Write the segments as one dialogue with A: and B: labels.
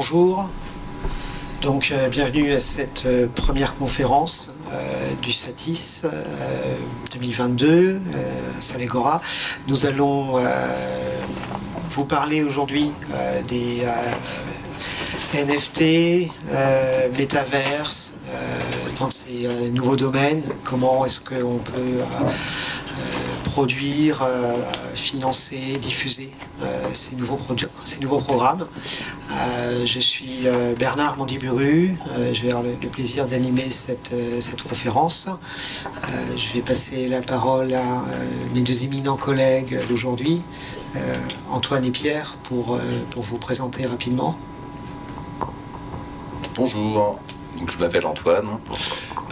A: bonjour. Donc, euh, bienvenue à cette euh, première conférence euh, du SATIS 2022 à Salégora. Nous allons vous parler aujourd'hui des NFT, métaverse, dans ces nouveaux domaines. Comment est-ce qu'on peut produire, financer, diffuser euh, ces, nouveaux programmes. Euh, je suis euh, Bernard Mandiburu, je vais avoir le, plaisir d'animer cette, cette conférence. je vais passer la parole à mes deux éminents collègues d'aujourd'hui, Antoine et Pierre, pour, pour vous présenter rapidement.
B: Bonjour, donc, je m'appelle Antoine.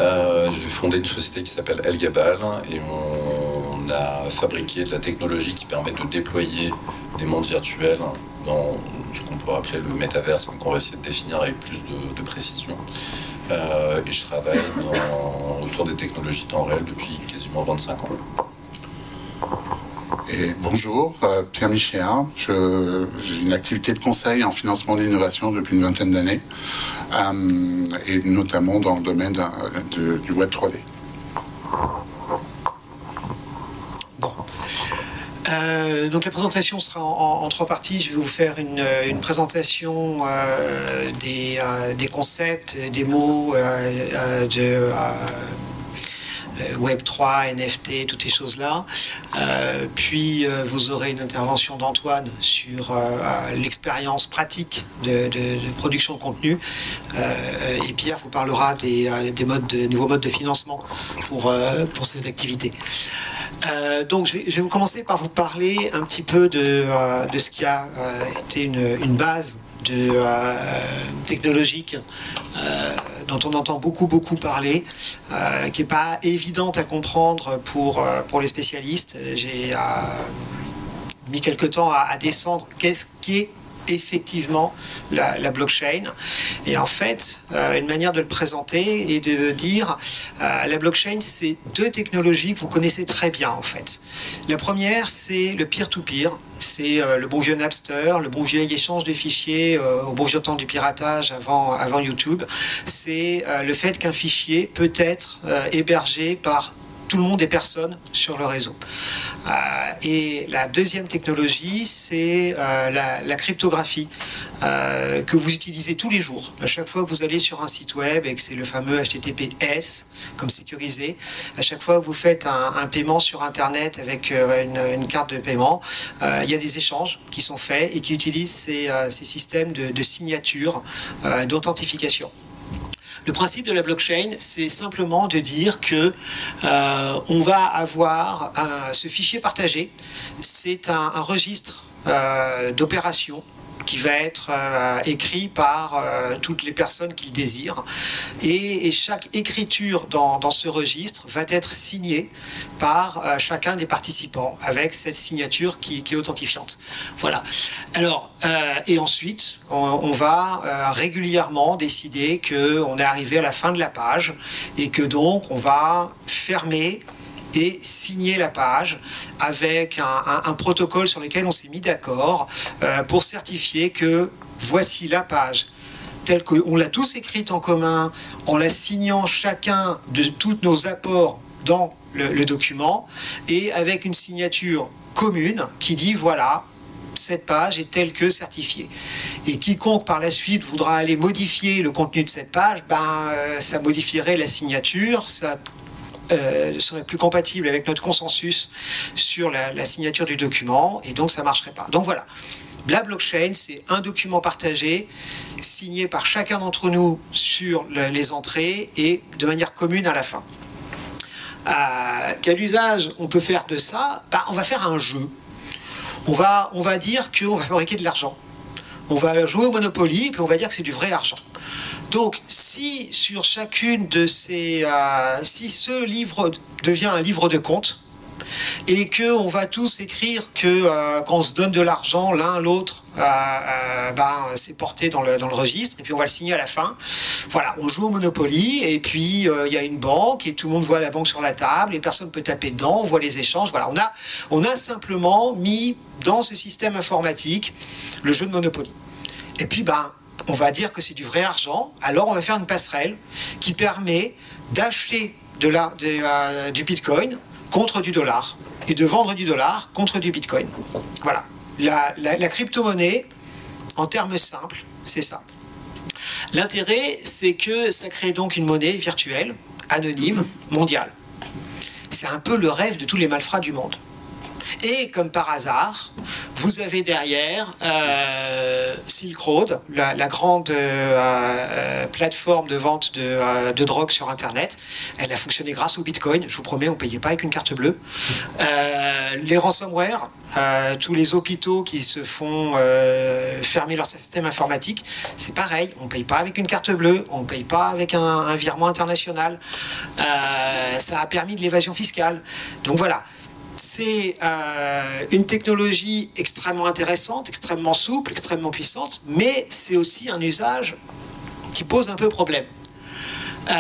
B: Euh, j'ai fondé une société qui s'appelle El Gabal et on a fabriqué de la technologie qui permet de déployer des mondes virtuels dans ce qu'on pourrait appeler le métaverse, mais qu'on va essayer de définir avec plus de, précision. Euh, et je travaille autour des technologies temps réel depuis quasiment 25 ans.
C: Bonjour, euh, Pierre Michéa. J'ai une activité de conseil en financement d'innovation depuis une vingtaine d'années, euh, et notamment dans le domaine du Web 3D.
A: Bon. Euh, donc la présentation sera en, trois parties. Je vais vous faire une, présentation des, des, concepts, des mots, de Web3, NFT, toutes ces choses-là. Euh, puis euh, vous aurez une intervention d'Antoine sur l'expérience pratique de, production de contenu. et Pierre vous parlera des, nouveaux modes de financement pour, pour ces activités. donc je vais, vous commencer par vous parler un petit peu de, de ce qui a été une, une base de, technologique dont on entend beaucoup, beaucoup parler, euh, qui n'est pas évidente à comprendre pour, euh, les spécialistes. J'ai euh, mis quelque temps à, à descendre qu'est-ce qui est effectivement la, blockchain. Et en fait, euh, une manière de le présenter et de dire euh, la blockchain, c'est deux technologies que vous connaissez très bien en fait. La première, c'est le peer-to-peer. c'est euh, le bon vieux Napster, le bon vieux échange de fichiers au bon vieux temps du piratage avant, avant YouTube. C'est le fait qu'un fichier peut être hébergé par tout le monde est personne sur le réseau. Euh, et la deuxième technologie, c'est euh, la, cryptographie euh, que vous utilisez tous les jours. À chaque fois que vous allez sur un site web et que c'est le fameux HTTPS comme sécurisé, à chaque fois que vous faites un, paiement sur Internet avec une, carte de paiement, il y a des échanges qui sont faits et qui utilisent ces, systèmes de signature, d'authentification. Le principe de la blockchain, c'est simplement de dire que euh, on va avoir ce fichier partagé. C'est un, registre euh, d'opérations qui va être euh, écrit par euh, toutes les personnes qu'il désire. Et, chaque écriture dans, ce registre va être signée par euh, chacun des participants avec cette signature qui, est authentifiante. Voilà. Alors, et ensuite, on, va régulièrement décider qu'on est arrivé à la fin de la page et que donc on va fermer et signer la page avec un, protocole sur lequel on s'est mis d'accord euh, pour certifier que voici la page telle qu'on l'a tous écrite en commun, en la signant chacun de tous nos apports dans le, document, et avec une signature commune qui dit voilà, cette page est telle que certifiée. Et quiconque par la suite voudra aller modifier le contenu de cette page, ben, euh, ça modifierait la signature, ça euh, serait plus compatible avec notre consensus sur la, signature du document, et donc ça marcherait pas. Donc voilà. La blockchain, c'est un document partagé, signé par chacun d'entre nous sur les entrées et de manière commune à la fin. Quel usage on peut faire de ça? Ben, On va faire un jeu. On va, on va dire qu'on va fabriquer de l'argent. On va jouer au Monopoly, puis on va dire que c'est du vrai argent. Donc, si sur chacune de ces, euh, si ce livre devient un livre de comptes et que on va tous écrire que euh, quand on se donne de l'argent l'un l'autre, euh, ben, c'est porté dans le, dans le registre et puis on va le signer à la fin. Voilà, on joue au Monopoly et puis il y a une banque et tout le monde voit la banque sur la table et personne peut taper dedans. On voit les échanges. Voilà, on a, on a simplement mis dans ce système informatique le jeu de Monopoly. Et puis, ben, on va dire que c'est du vrai argent, alors on va faire une passerelle qui permet d'acheter euh, du bitcoin contre du dollar et de vendre du dollar contre du bitcoin. Voilà. La, la crypto-monnaie, en termes simples, c'est ça. L'intérêt, c'est que ça crée donc une monnaie virtuelle, anonyme, mondiale. C'est un peu le rêve de tous les malfrats du monde. Et comme par hasard, vous avez derrière euh, Silk Road, la, grande euh, euh, plateforme de vente de, drogue sur Internet. Elle a fonctionné grâce au Bitcoin. Je vous promets, on ne payait pas avec une carte bleue. les ransomware, tous les hôpitaux qui se font fermer leur système informatique, c'est pareil. On ne paye pas avec une carte bleue, on ne paye pas avec un virement international. ça a permis de l'évasion fiscale. Donc voilà c'est euh, une technologie extrêmement intéressante, extrêmement souple, extrêmement puissante, mais c'est aussi un usage qui pose un peu problème. Euh,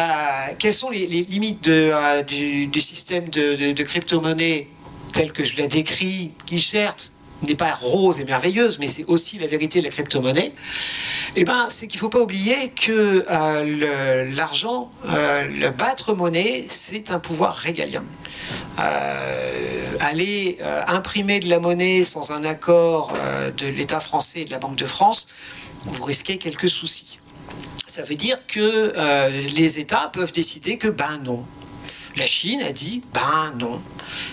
A: quelles sont les, limites euh, du, système de, de crypto-monnaie tel que je l'ai décrit, qui certes n'est pas rose et merveilleuse, mais c'est aussi la vérité de la crypto-monnaie, eh ben, c'est qu'il ne faut pas oublier que l'argent, le battre monnaie, c'est un pouvoir régalien. Euh, aller euh, imprimer de la monnaie sans un accord euh, de l'État français et de la Banque de France, vous risquez quelques soucis. Ça veut dire que les États peuvent décider que ben non. La Chine a dit ben non.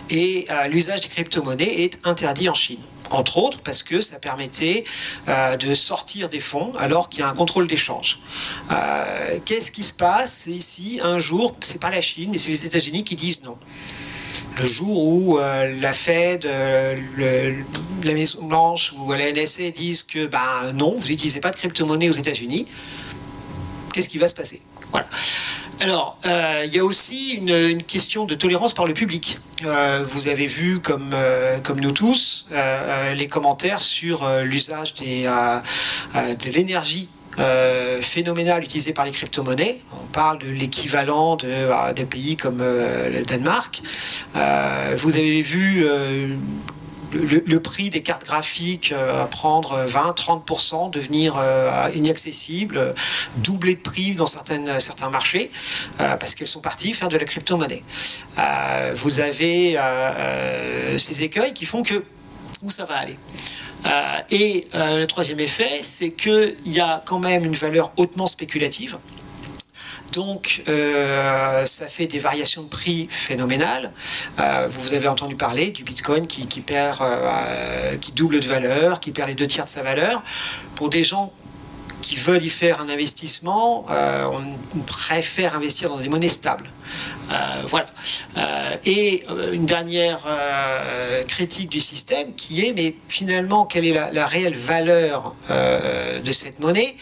A: Et l'usage des crypto-monnaies est interdit en Chine entre autres parce que ça permettait de sortir des fonds alors qu'il y a un contrôle d'échange. Qu'est-ce qui se passe si un jour, c'est pas la Chine, mais c'est les États-Unis qui disent non le jour où euh, la Fed, euh, la Maison Blanche ou la NSA disent que ben non, vous n'utilisez pas de crypto-monnaie aux États-Unis, qu'est-ce qui va se passer? Voilà. Alors, euh, il y a aussi une, question de tolérance par le public. vous avez vu, comme, comme nous tous, les commentaires sur l'usage de l'énergie euh, phénoménal utilisé par les crypto-monnaies. On parle de l'équivalent de, euh, des pays comme euh, le Danemark. vous avez vu le, prix des cartes graphiques prendre 20-30%, devenir inaccessible, doubler de prix dans certaines, certains marchés, parce qu'elles sont parties faire de la crypto-monnaie. vous avez ces écueils qui font que où ça va aller euh, et euh, le troisième effet, c'est qu'il y a quand même une valeur hautement spéculative. Donc, euh, ça fait des variations de prix phénoménales. vous avez entendu parler du Bitcoin qui, perd, qui double de valeur, qui perd les deux tiers de sa valeur. Pour des gens qui veulent y faire un investissement, euh, on préfère investir dans des monnaies stables. Euh, voilà. Euh, et une dernière critique du système qui est, mais finalement, quelle est la, réelle valeur de cette monnaie?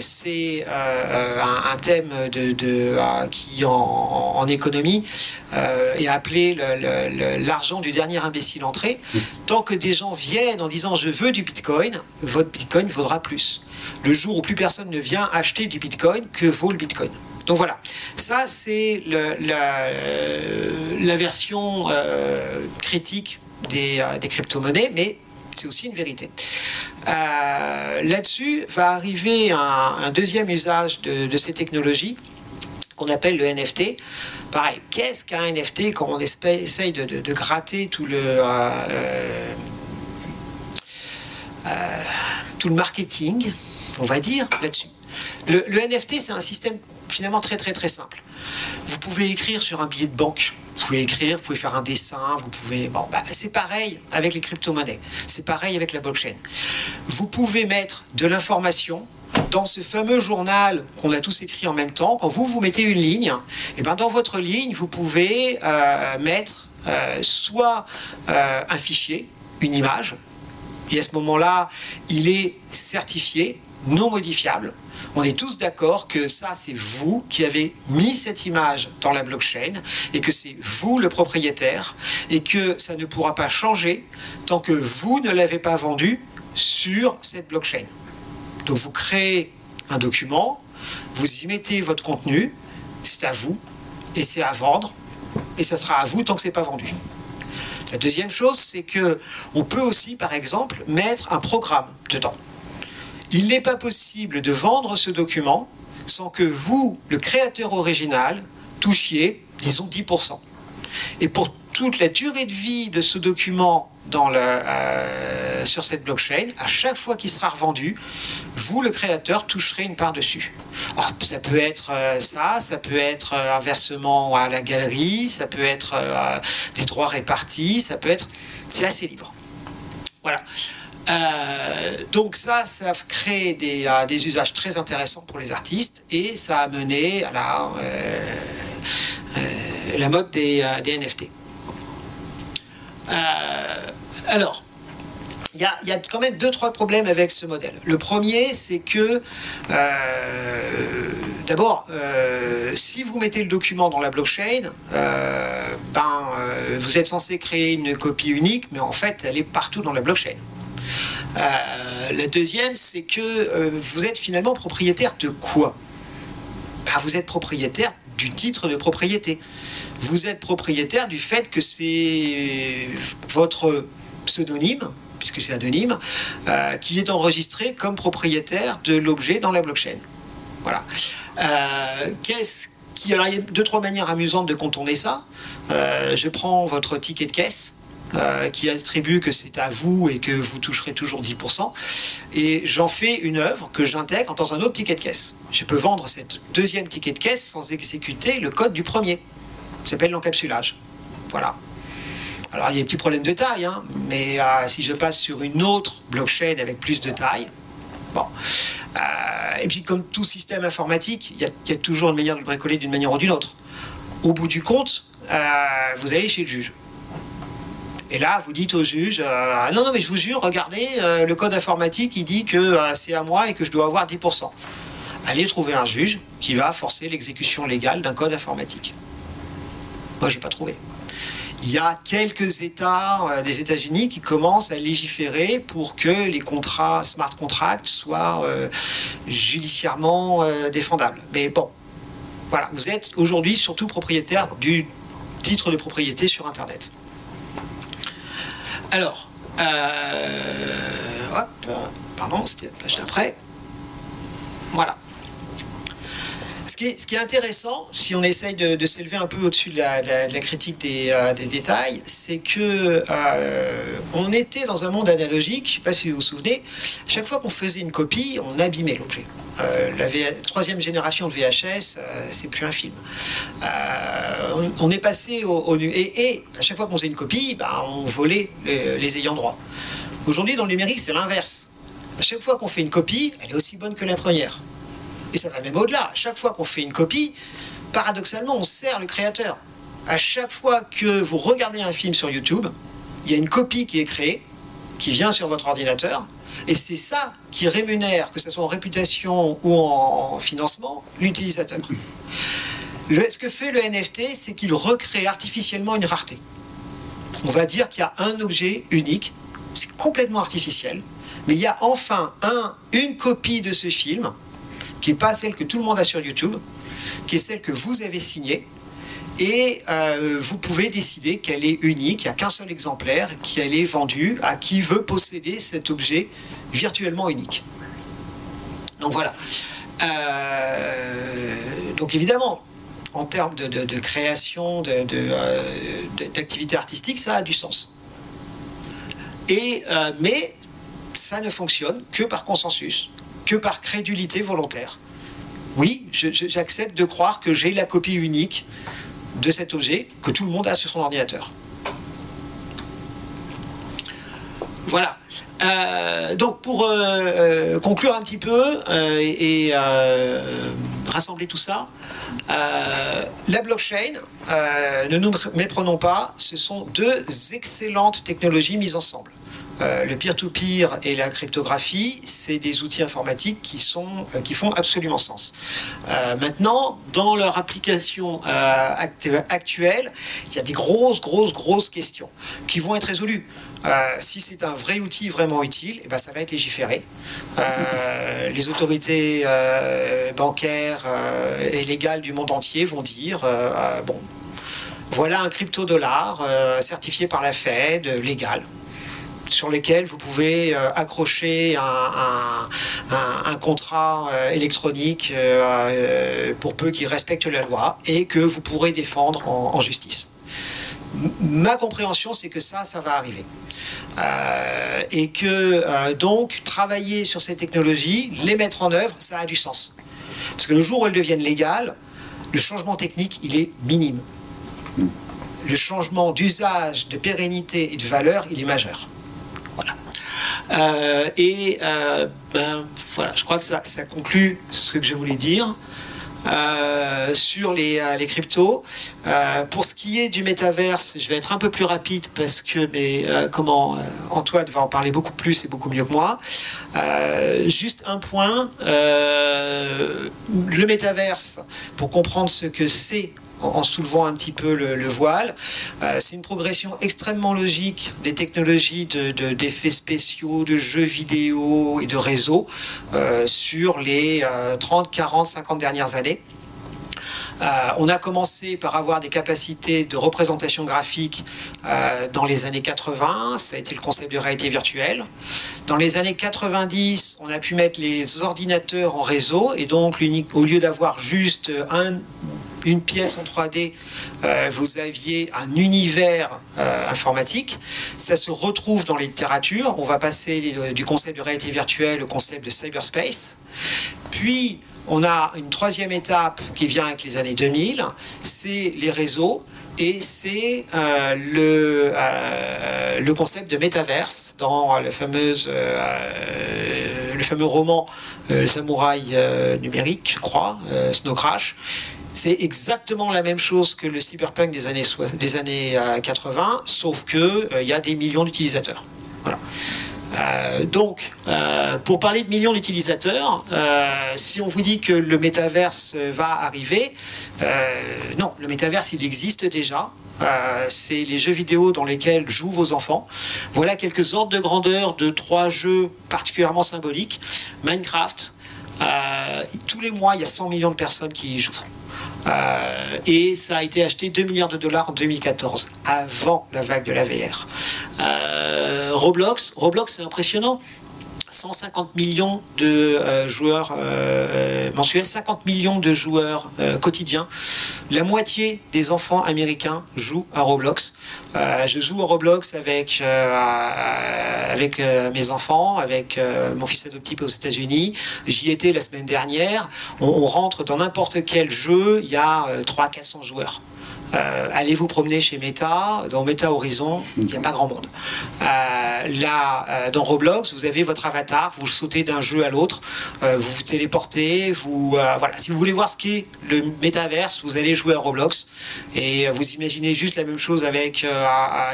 A: C'est un, thème de, qui, en, économie, est appelé l'argent du dernier imbécile entré. Tant que des gens viennent en disant je veux du Bitcoin, votre Bitcoin vaudra plus le jour où plus personne ne vient acheter du Bitcoin, que vaut le Bitcoin. Donc voilà, ça c'est la, version euh, critique euh, des, crypto-monnaies, mais c'est aussi une vérité. Euh, là-dessus va arriver un, deuxième usage de, ces technologies qu'on appelle le NFT. Pareil, qu'est-ce qu'un NFT quand on essaye de, gratter tout le marketing on va dire, là-dessus. Le, NFT, c'est un système finalement très très très simple. Vous pouvez écrire sur un billet de banque, vous pouvez écrire, vous pouvez faire un dessin, vous pouvez... Bon, bah, c'est pareil avec les crypto-monnaies, c'est pareil avec la blockchain. Vous pouvez mettre de l'information dans ce fameux journal qu'on a tous écrit en même temps, quand vous vous mettez une ligne, et eh ben dans votre ligne, vous pouvez euh, mettre euh, soit euh, un fichier, une image, et à ce moment-là, il est certifié, non modifiable. On est tous d'accord que ça, c'est vous qui avez mis cette image dans la blockchain et que c'est vous le propriétaire et que ça ne pourra pas changer tant que vous ne l'avez pas vendu sur cette blockchain. Donc vous créez un document, vous y mettez votre contenu, c'est à vous et c'est à vendre et ça sera à vous tant que c'est pas vendu. La deuxième chose, c'est que on peut aussi, par exemple, mettre un programme dedans. Il n'est pas possible de vendre ce document sans que vous, le créateur original, touchiez, disons, 10%. Et pour toute la durée de vie de ce document euh, sur cette blockchain, à chaque fois qu'il sera revendu, vous, le créateur, toucherez une part dessus. Alors, ça peut être euh, ça, ça peut être euh, un versement à la galerie, ça peut être des droits répartis, ça peut être... C'est assez libre. Voilà. Donc ça, ça crée des, des, usages très intéressants pour les artistes et ça a mené à la, la mode des, NFT. Alors, il y, a, quand même deux, trois problèmes avec ce modèle. Le premier, c'est que, euh, d'abord, euh, si vous mettez le document dans la blockchain, euh, ben, vous êtes censé créer une copie unique, mais en fait, elle est partout dans la blockchain. La deuxième, c'est que vous êtes finalement propriétaire de quoi? Ben, Vous êtes propriétaire du titre de propriété. Vous êtes propriétaire du fait que c'est votre pseudonyme, puisque c'est anonyme, euh, qui est enregistré comme propriétaire de l'objet dans la blockchain. Voilà. Euh, qu'est-ce qui, alors il y a deux trois manières amusantes de contourner ça. Euh, je prends votre ticket de caisse. Qui attribue que c'est à vous et que vous toucherez toujours 10%, et j'en fais une œuvre que j'intègre dans un autre ticket de caisse. Je peux vendre cette deuxième ticket de caisse sans exécuter le code du premier. Ça s'appelle l'encapsulage. Voilà. Alors il y a des petits problèmes de taille, hein, mais euh, si je passe sur une autre blockchain avec plus de taille, bon. Euh, et puis comme tout système informatique, il y, a toujours une manière de le bricoler d'une manière ou d'une autre. Au bout du compte, euh, vous allez chez le juge. Et là, vous dites au juge, non, non, mais je vous jure, regardez, le code informatique, il dit que c'est à moi et que je dois avoir 10%. Allez trouver un juge qui va forcer l'exécution légale d'un code informatique. Moi, j'ai pas trouvé il y a quelques États euh, des États-Unis qui commencent à légiférer pour que les contrats smart contracts soient euh, judiciairement euh, défendables. Mais bon, voilà, vous êtes aujourd'hui surtout propriétaire du titre de propriété sur Internet. Alors, hop, pardon, c'était la page d'après. Voilà. Ce qui, est, intéressant, si on essaye de, s'élever un peu au-dessus de, la, critique des, euh, détails, c'est que euh, on était dans un monde analogique. Je ne sais pas si vous vous souvenez. Chaque fois qu'on faisait une copie, on abîmait l'objet. Euh, la troisième génération de VHS, c'est plus un film. On, est passé au, et, et, à chaque fois qu'on faisait une copie, bah, on volait les, les ayants droit. Aujourd'hui, dans le numérique, c'est l'inverse. À chaque fois qu'on fait une copie, elle est aussi bonne que la première. Et ça va même au-delà. Chaque fois qu'on fait une copie, paradoxalement, on sert le créateur. À chaque fois que vous regardez un film sur YouTube, il y a une copie qui est créée, qui vient sur votre ordinateur, et c'est ça qui rémunère, que ce soit en réputation ou en financement, l'utilisateur. ce que fait le NFT, c'est qu'il recrée artificiellement une rareté. On va dire qu'il y a un objet unique, c'est complètement artificiel, mais il y a enfin un, une copie de ce film qui n'est pas celle que tout le monde a sur YouTube, qui est celle que vous avez signée. Et euh, vous pouvez décider qu'elle est unique, il n'y a qu'un seul exemplaire, qu'elle est vendue à qui veut posséder cet objet virtuellement unique. Donc voilà. Euh, donc évidemment, en termes de, création, euh, d'activité artistique, ça a du sens. Et, mais ça ne fonctionne que par consensus que par crédulité volontaire. Oui, j'accepte de croire que j'ai la copie unique de cet objet que tout le monde a sur son ordinateur. Voilà. Euh, donc pour euh, euh, conclure un petit peu et, rassembler tout ça, la blockchain, ne nous méprenons pas, ce sont deux excellentes technologies mises ensemble. Euh, le peer-to-peer et la cryptographie, c'est des outils informatiques qui, sont, euh, qui font absolument sens. Euh, maintenant, dans leur application actuelle, il y a des grosses, grosses, grosses questions qui vont être résolues. si c'est un vrai outil vraiment utile, eh ben, ça va être légiféré. les autorités bancaires et légales du monde entier vont dire bon, voilà un crypto-dollar certifié par la Fed, légal sur lesquels vous pouvez accrocher un, contrat électronique pour peu qu'il respecte la loi et que vous pourrez défendre en justice ma compréhension, c'est que ça, ça va arriver. Euh, et que euh, donc, travailler sur ces technologies, les mettre en œuvre, ça a du sens. Parce que le jour où elles deviennent légales, le changement technique, il est minime. Le changement d'usage, de pérennité et de valeur, il est majeur. Euh, et ben, voilà, je crois que ça, conclut ce que je voulais dire. Euh, sur les, euh, les cryptos. Euh, pour ce qui est du métaverse, je vais être un peu plus rapide parce que mais, comment Antoine va en parler beaucoup plus et beaucoup mieux que moi. juste un point, le métaverse, pour comprendre ce que c'est en, soulevant un petit peu le, voile. Euh, c'est une progression extrêmement logique des technologies d'effets de, spéciaux, de jeux vidéo et de réseaux euh, sur les 30, 40, 50 dernières années. Euh, on a commencé par avoir des capacités de représentation graphique dans les années 80, ça a été le concept de réalité virtuelle. Dans les années 90, on a pu mettre les ordinateurs en réseau et donc au lieu d'avoir juste un une pièce en 3D, euh, vous aviez un univers euh, informatique. Ça se retrouve dans les littératures. On va passer euh, du concept de réalité virtuelle au concept de cyberspace. Puis, on a une troisième étape qui vient avec les années 2000, c'est les réseaux et c'est le, le concept de métaverse dans le, fameuse, le fameux roman Samouraï numérique, je crois, Snow Crash, c'est exactement la même chose que le cyberpunk des années, des années 80, euh, sauf qu'il euh, il y a des millions d'utilisateurs. Euh, donc, pour parler de millions d'utilisateurs, si on vous dit que le métaverse va arriver, non, le métaverse, il existe déjà. c'est les jeux vidéo dans lesquels jouent vos enfants. Voilà quelques ordres de grandeur de trois jeux particulièrement symboliques. Minecraft, tous les mois, il y a 100 millions de personnes qui y jouent. Euh, et ça a été acheté 2 milliards de dollars en 2014, avant la vague de la VR. Euh, Roblox, Roblox c'est impressionnant. 150 millions de euh, joueurs euh, euh, mensuels, 50 millions de joueurs quotidiens. La moitié des enfants américains jouent à Roblox. je joue à Roblox avec, avec mes enfants, avec mon fils adoptif aux États-Unis. J'y étais la semaine dernière. On, on rentre dans n'importe quel jeu, il y a 300-400 joueurs. Euh, allez vous promener chez Meta. Dans Meta Horizon, il n'y a pas grand monde. Euh, là, euh, dans Roblox, vous avez votre avatar, vous sautez d'un jeu à l'autre, vous vous téléportez, vous voilà. Si vous voulez voir ce qu'est le métaverse, vous allez jouer à Roblox et vous imaginez juste la même chose avec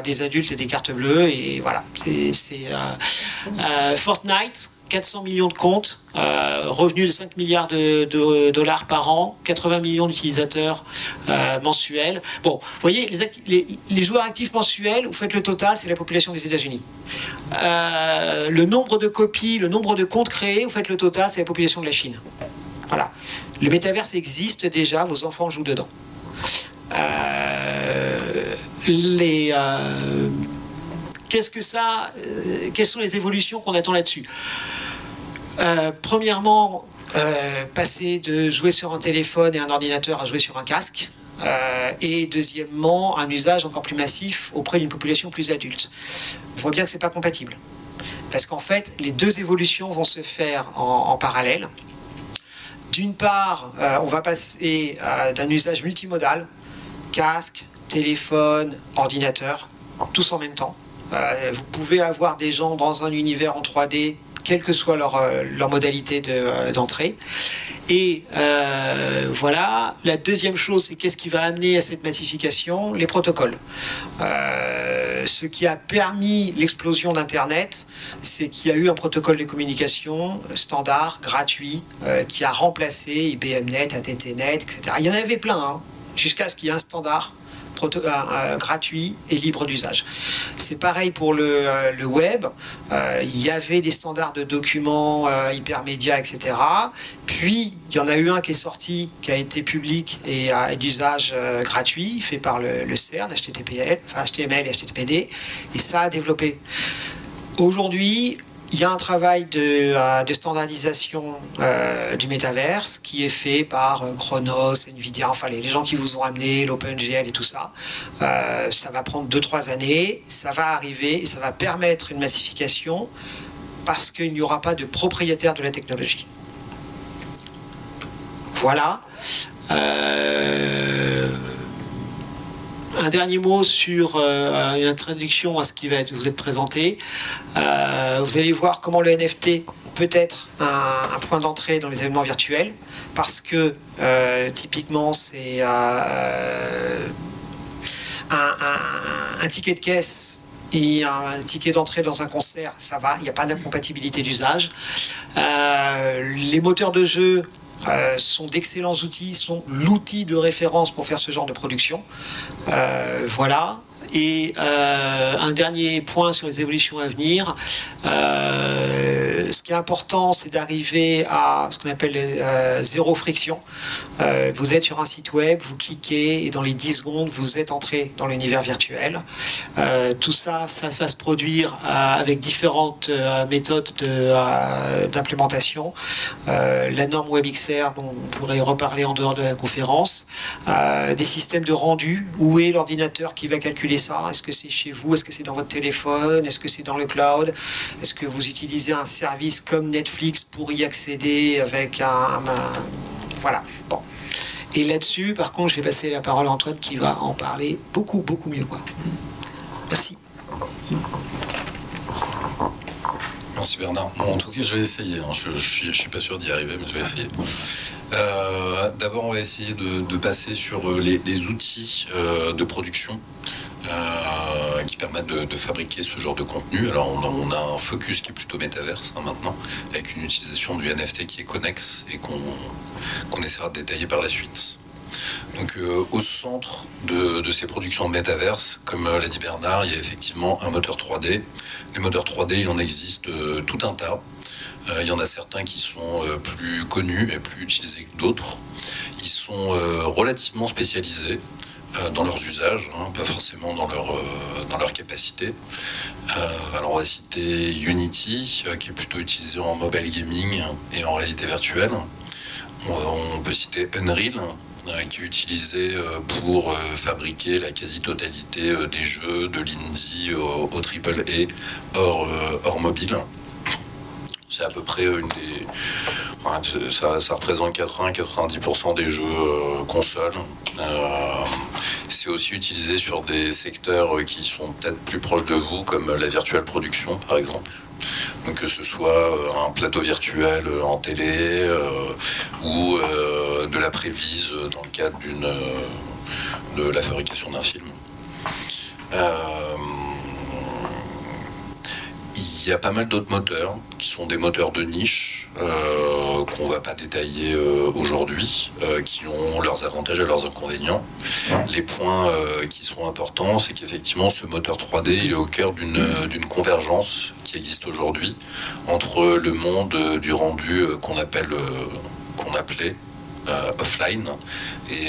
A: des adultes et des cartes bleues et voilà. C'est Fortnite. 400 millions de comptes, euh, revenus de 5 milliards de, dollars par an, 80 millions d'utilisateurs euh, mensuels. Bon, vous voyez, les, joueurs actifs mensuels, vous faites le total, c'est la population des États-Unis. Euh, le nombre de copies, le nombre de comptes créés, vous faites le total, c'est la population de la Chine. Voilà. Le métaverse existe déjà, vos enfants jouent dedans. les qu'est-ce que ça, quelles sont les évolutions qu'on attend là-dessus euh, premièrement, euh, passer de jouer sur un téléphone et un ordinateur à jouer sur un casque. Euh, et deuxièmement, un usage encore plus massif auprès d'une population plus adulte. On voit bien que ce n'est pas compatible. Parce qu'en fait, les deux évolutions vont se faire en, parallèle. D'une part, on va passer d'un usage multimodal, casque, téléphone, ordinateur, tous en même temps. Vous pouvez avoir des gens dans un univers en 3D quelle que soit leur, euh, leur modalité euh, d'entrée. et euh, voilà, la deuxième chose, c'est qu'est-ce qui va amener à cette massification? Les protocoles. ce qui a permis l'explosion d'Internet, c'est qu'il y a eu un protocole de communication standard, gratuit, qui a remplacé IBMNet, ATTNet, etc. Il y en avait plein, hein, jusqu'à ce qu'il y ait un standard gratuit et libre d'usage. C'est pareil pour le, euh, web. Euh, il y avait des standards de documents euh, hypermédia, etc. Puis, il y en a eu un qui est sorti, qui a été public et, d'usage gratuit, fait par le, CERN, HTTPL, HTML et HTTPD, et ça a développé. Aujourd'hui, il y a un travail de, standardisation du métaverse qui est fait par Chronos, Nvidia, enfin les, gens qui vous ont amené, l'OpenGL et tout ça. ça va prendre 2-3 années, ça va arriver et ça va permettre une massification parce qu'il n'y aura pas de propriétaire de la technologie. Voilà. Euh, un dernier mot sur euh, une introduction à ce qui va être, vous être présenté. Euh, vous allez voir comment le NFT peut être un, point d'entrée dans les événements virtuels parce que typiquement c'est un, ticket de caisse et un ticket d'entrée dans un concert, ça va, il n'y a pas d'incompatibilité d'usage. les moteurs de jeu euh, sont d'excellents outils, sont l'outil de référence pour faire ce genre de production. Euh, voilà. Et euh, un dernier point sur les évolutions à venir. Euh, ce qui est important, c'est d'arriver à ce qu'on appelle euh, zéro friction. vous êtes sur un site web, vous cliquez et dans les 10 secondes, vous êtes entré dans l'univers virtuel. tout ça, ça va se produire avec différentes méthodes d'implémentation. la norme WebXR, dont on pourrait reparler en dehors de la conférence. des systèmes de rendu. Où est l'ordinateur qui va calculer ça Est-ce que c'est chez vous? Est-ce que c'est dans votre téléphone? Est-ce que c'est dans le cloud? Est-ce que vous utilisez un service comme Netflix pour y accéder avec un... voilà, bon. Et là-dessus, par contre, je vais passer la parole à Antoine qui va en parler beaucoup, beaucoup mieux. Quoi. Merci.
B: Merci Bernard. en tout cas, je vais essayer. Hein. Je, ne suis, suis pas sûr d'y arriver, mais je vais essayer. Euh, d'abord, on va essayer de, passer sur euh, les, outils euh, de production qui permettent de, fabriquer ce genre de contenu. Alors, on a, un focus qui est plutôt métaverse hein, maintenant, avec une utilisation du NFT qui est connexe et qu'on essaiera de détailler par la suite. Donc, au centre de, ces productions de métaverse, comme l'a dit Bernard, il y a effectivement un moteur 3D. Les moteurs 3D, il en existe tout un tas. Euh, il y en a certains qui sont euh, plus connus et plus utilisés que d'autres. Ils sont euh, relativement spécialisés dans leurs usages, hein, pas forcément dans leur, dans leur capacité. alors on va citer Unity, qui est plutôt utilisé en mobile gaming et en réalité virtuelle. On, peut citer Unreal, qui est utilisé pour fabriquer la quasi-totalité des jeux de l'indie au, au AAA hors, hors mobile. C'est à peu près une des. ça, représente 80-90% des jeux euh, consoles. Euh, c'est aussi utilisé sur des secteurs qui sont peut-être plus proches de vous, comme la virtuelle production, par exemple. Donc que ce soit euh, un plateau virtuel en télé ou de la prévise dans le cadre d'une de la fabrication d'un film. Il y a pas mal d'autres moteurs qui sont des moteurs de niche euh, qu'on ne va pas détailler euh, aujourd'hui, euh, qui ont leurs avantages et leurs inconvénients. Les points qui seront importants, c'est qu'effectivement ce moteur 3D, il est au cœur d'une convergence qui existe aujourd'hui entre le monde du rendu qu'on appelle qu'on appelait offline et,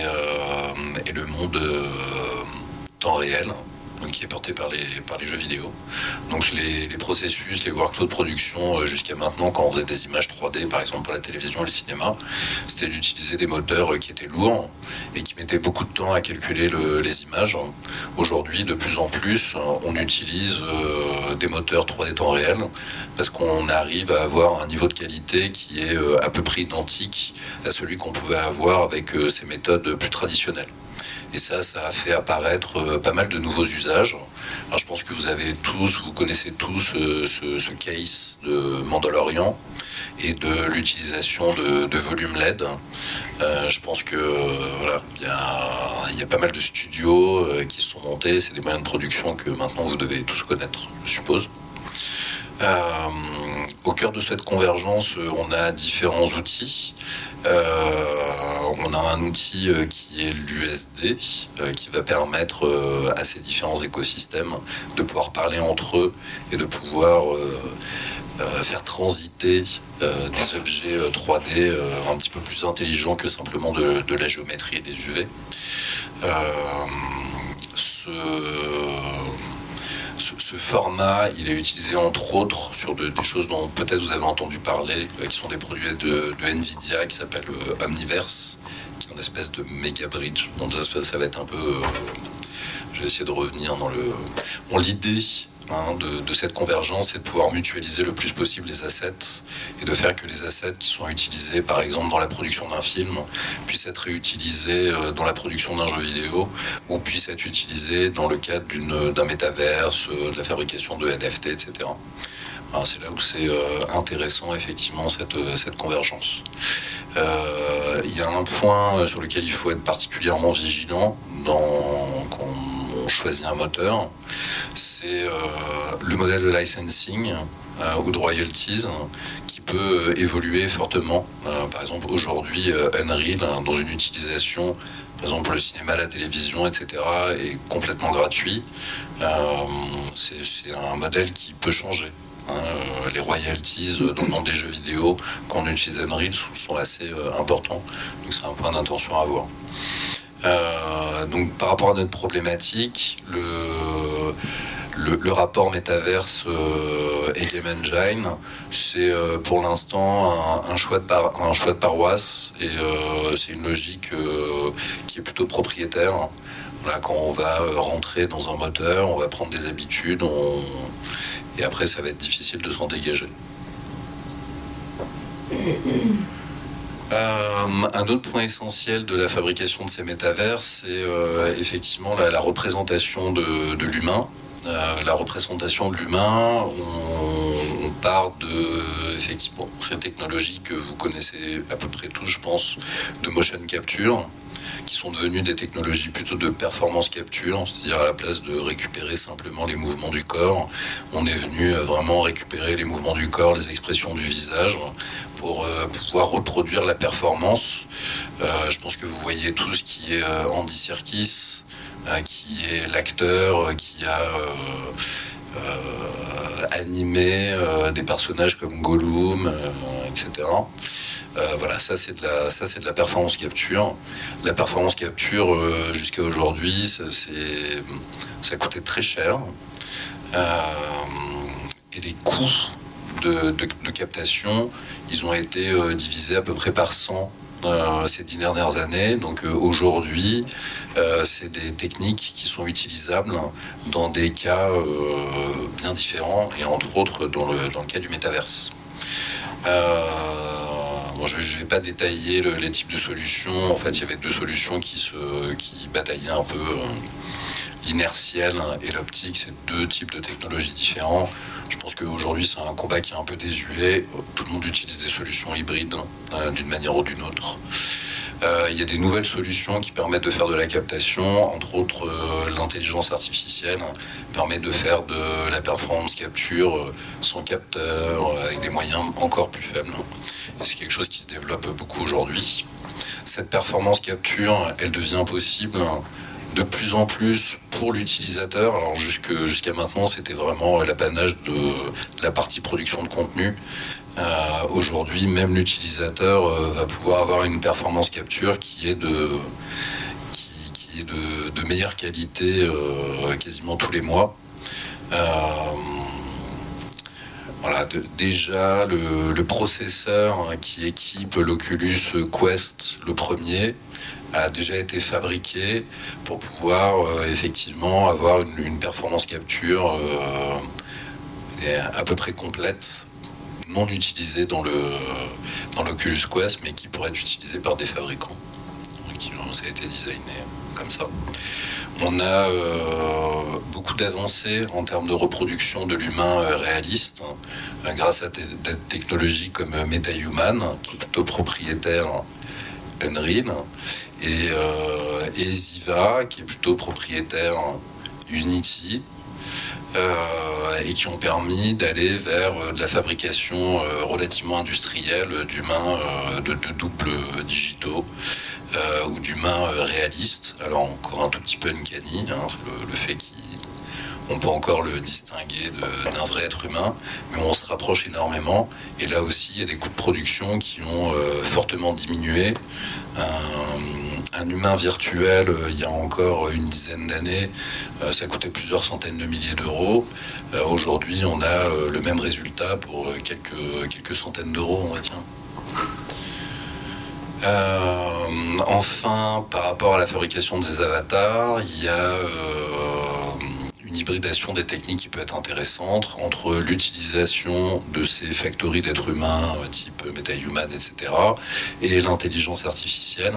B: et, le monde temps réel qui est porté par les, par les jeux vidéo. Donc les, processus, les workflows de production euh, jusqu'à maintenant, quand on faisait des images 3D, par exemple pour la télévision et le cinéma, c'était d'utiliser des moteurs euh, qui étaient lourds et qui mettaient beaucoup de temps à calculer les images. Aujourd'hui, de plus en plus, on utilise euh, des moteurs 3D temps réel parce qu'on arrive à avoir un niveau de qualité qui est à peu près identique à celui qu'on pouvait avoir avec ces méthodes plus traditionnelles. Et ça, ça a fait apparaître euh, pas mal de nouveaux usages. Alors, je pense que vous avez tous, vous connaissez tous euh, ce, case de Mandalorian et de l'utilisation de, volume LED. Euh, je pense que voilà, il y, a, pas mal de studios qui se sont montés. C'est des moyens de production que maintenant vous devez tous connaître, je suppose. Au cœur de cette convergence, on a différents outils. Euh, on a un outil euh, qui est l'USD, euh, qui va permettre à ces différents écosystèmes de pouvoir parler entre eux et de pouvoir faire transiter des objets 3D un petit peu plus intelligents que simplement de, la géométrie et des UV. Ce, format, il est utilisé entre autres sur des choses dont peut-être vous avez entendu parler, qui sont des produits de, Nvidia qui s'appellent Omniverse, qui est une espèce de méga bridge. Donc ça, ça va être un peu. je vais essayer de revenir dans le. Bon, l'idée Hein, de, cette convergence et de pouvoir mutualiser le plus possible les assets et de faire que les assets qui sont utilisés par exemple dans la production d'un film puissent être réutilisés euh, dans la production d'un jeu vidéo ou puissent être utilisés dans le cadre d'un métaverse, euh, de la fabrication de NFT, etc. C'est là où c'est euh, intéressant effectivement cette, cette convergence. Il y a un point sur lequel il faut être particulièrement vigilant dans, choisit un moteur, c'est euh, le modèle de licensing euh, ou de royalties qui peut évoluer fortement. Euh, par exemple, aujourd'hui, Unreal, hein, dans une utilisation, par exemple le cinéma, la télévision, etc., est complètement gratuit. c'est un modèle qui peut changer. Hein. les royalties dans le monde des jeux vidéo, quand on utilise Unreal, sont assez importants. Donc c'est un point d'intention à avoir. Euh, donc par rapport à notre problématique, le, le, rapport métaverse euh, et Game Engine, c'est euh, pour l'instant un, choix de un choix de paroisse et c'est une logique qui est plutôt propriétaire. quand on va rentrer dans un moteur, on va prendre des habitudes et après ça va être difficile de s'en dégager. Euh, un autre point essentiel de la fabrication de ces métavers, c'est euh, effectivement la, représentation de, l'humain. Euh, la représentation de l'humain, on, part de effectivement ces technologies que vous connaissez à peu près tous, je pense, de motion capture, qui sont devenues des technologies plutôt de performance capture, c'est-à-dire à la place de récupérer simplement les mouvements du corps, on est venu vraiment récupérer les mouvements du corps, les expressions du visage, pour euh, pouvoir reproduire la performance. Euh, je pense que vous voyez tout ce qui est euh, Andy Serkis, qui est l'acteur qui a animé des personnages comme Gollum, etc. voilà, ça c'est de la, ça c'est de la performance capture. La performance capture jusqu'à aujourd'hui, ça, ça coûtait très cher. et les coûts de, captation, ils ont été euh, divisés à peu près par 100 euh, ces dix dernières années. Donc euh, aujourd'hui, c'est des techniques qui sont utilisables dans des cas bien différents et entre autres dans le, dans le cas du métaverse. Bon, je ne vais pas détailler les types de solutions. En fait, il y avait deux solutions qui, se, qui bataillaient un peu l'inertiel et l'optique. C'est deux types de technologies différents. Je pense qu'aujourd'hui, c'est un combat qui est un peu désuet. Tout le monde utilise des solutions hybrides euh, d'une manière ou d'une autre. Euh, il y a des nouvelles solutions qui permettent de faire de la captation, entre autres euh, l'intelligence artificielle permet de faire de la performance capture sans capteur, avec des moyens encore plus faibles. Et c'est quelque chose qui se développe beaucoup aujourd'hui. Cette performance capture, elle devient possible de plus en plus pour l'utilisateur. Alors jusqu'à maintenant, c'était vraiment l'apanage de, la partie production de contenu. Euh, aujourd'hui, même l'utilisateur euh, va pouvoir avoir une performance capture qui est de, meilleure qualité euh, quasiment tous les mois. voilà, déjà le, processeur qui équipe l'Oculus Quest, le premier, a déjà été fabriqué pour pouvoir effectivement avoir une, performance capture à peu près complète, non utilisée dans le dans l'Oculus Quest, mais qui pourrait être utilisée par des fabricants. Qui, ça a été designé comme ça. On a euh, beaucoup d'avancées en termes de reproduction de l'humain réaliste grâce à des, technologies comme MetaHuman, qui est plutôt propriétaire Unreal, et, euh, et Ziva, qui est plutôt propriétaire Unity, euh, et qui ont permis d'aller vers euh, de la fabrication relativement industrielle d'humains de, doubles digitaux ou d'humains réalistes. Alors encore un tout petit peu uncanny, hein, le, le, fait qu'ils on peut encore le distinguer d'un vrai être humain, mais on se rapproche énormément. Et là aussi, il y a des coûts de production qui ont fortement diminué. Un, humain virtuel, il y a encore une dizaine d'années, ça coûtait plusieurs centaines de milliers d'euros. Aujourd'hui, on a le même résultat pour quelques, quelques centaines d'euros, on va dire. Euh, enfin, par rapport à la fabrication des avatars, il y a euh, hybridation des techniques qui peut être intéressante entre l'utilisation de ces factories d'êtres humains euh, type MetaHuman, etc., et l'intelligence artificielle.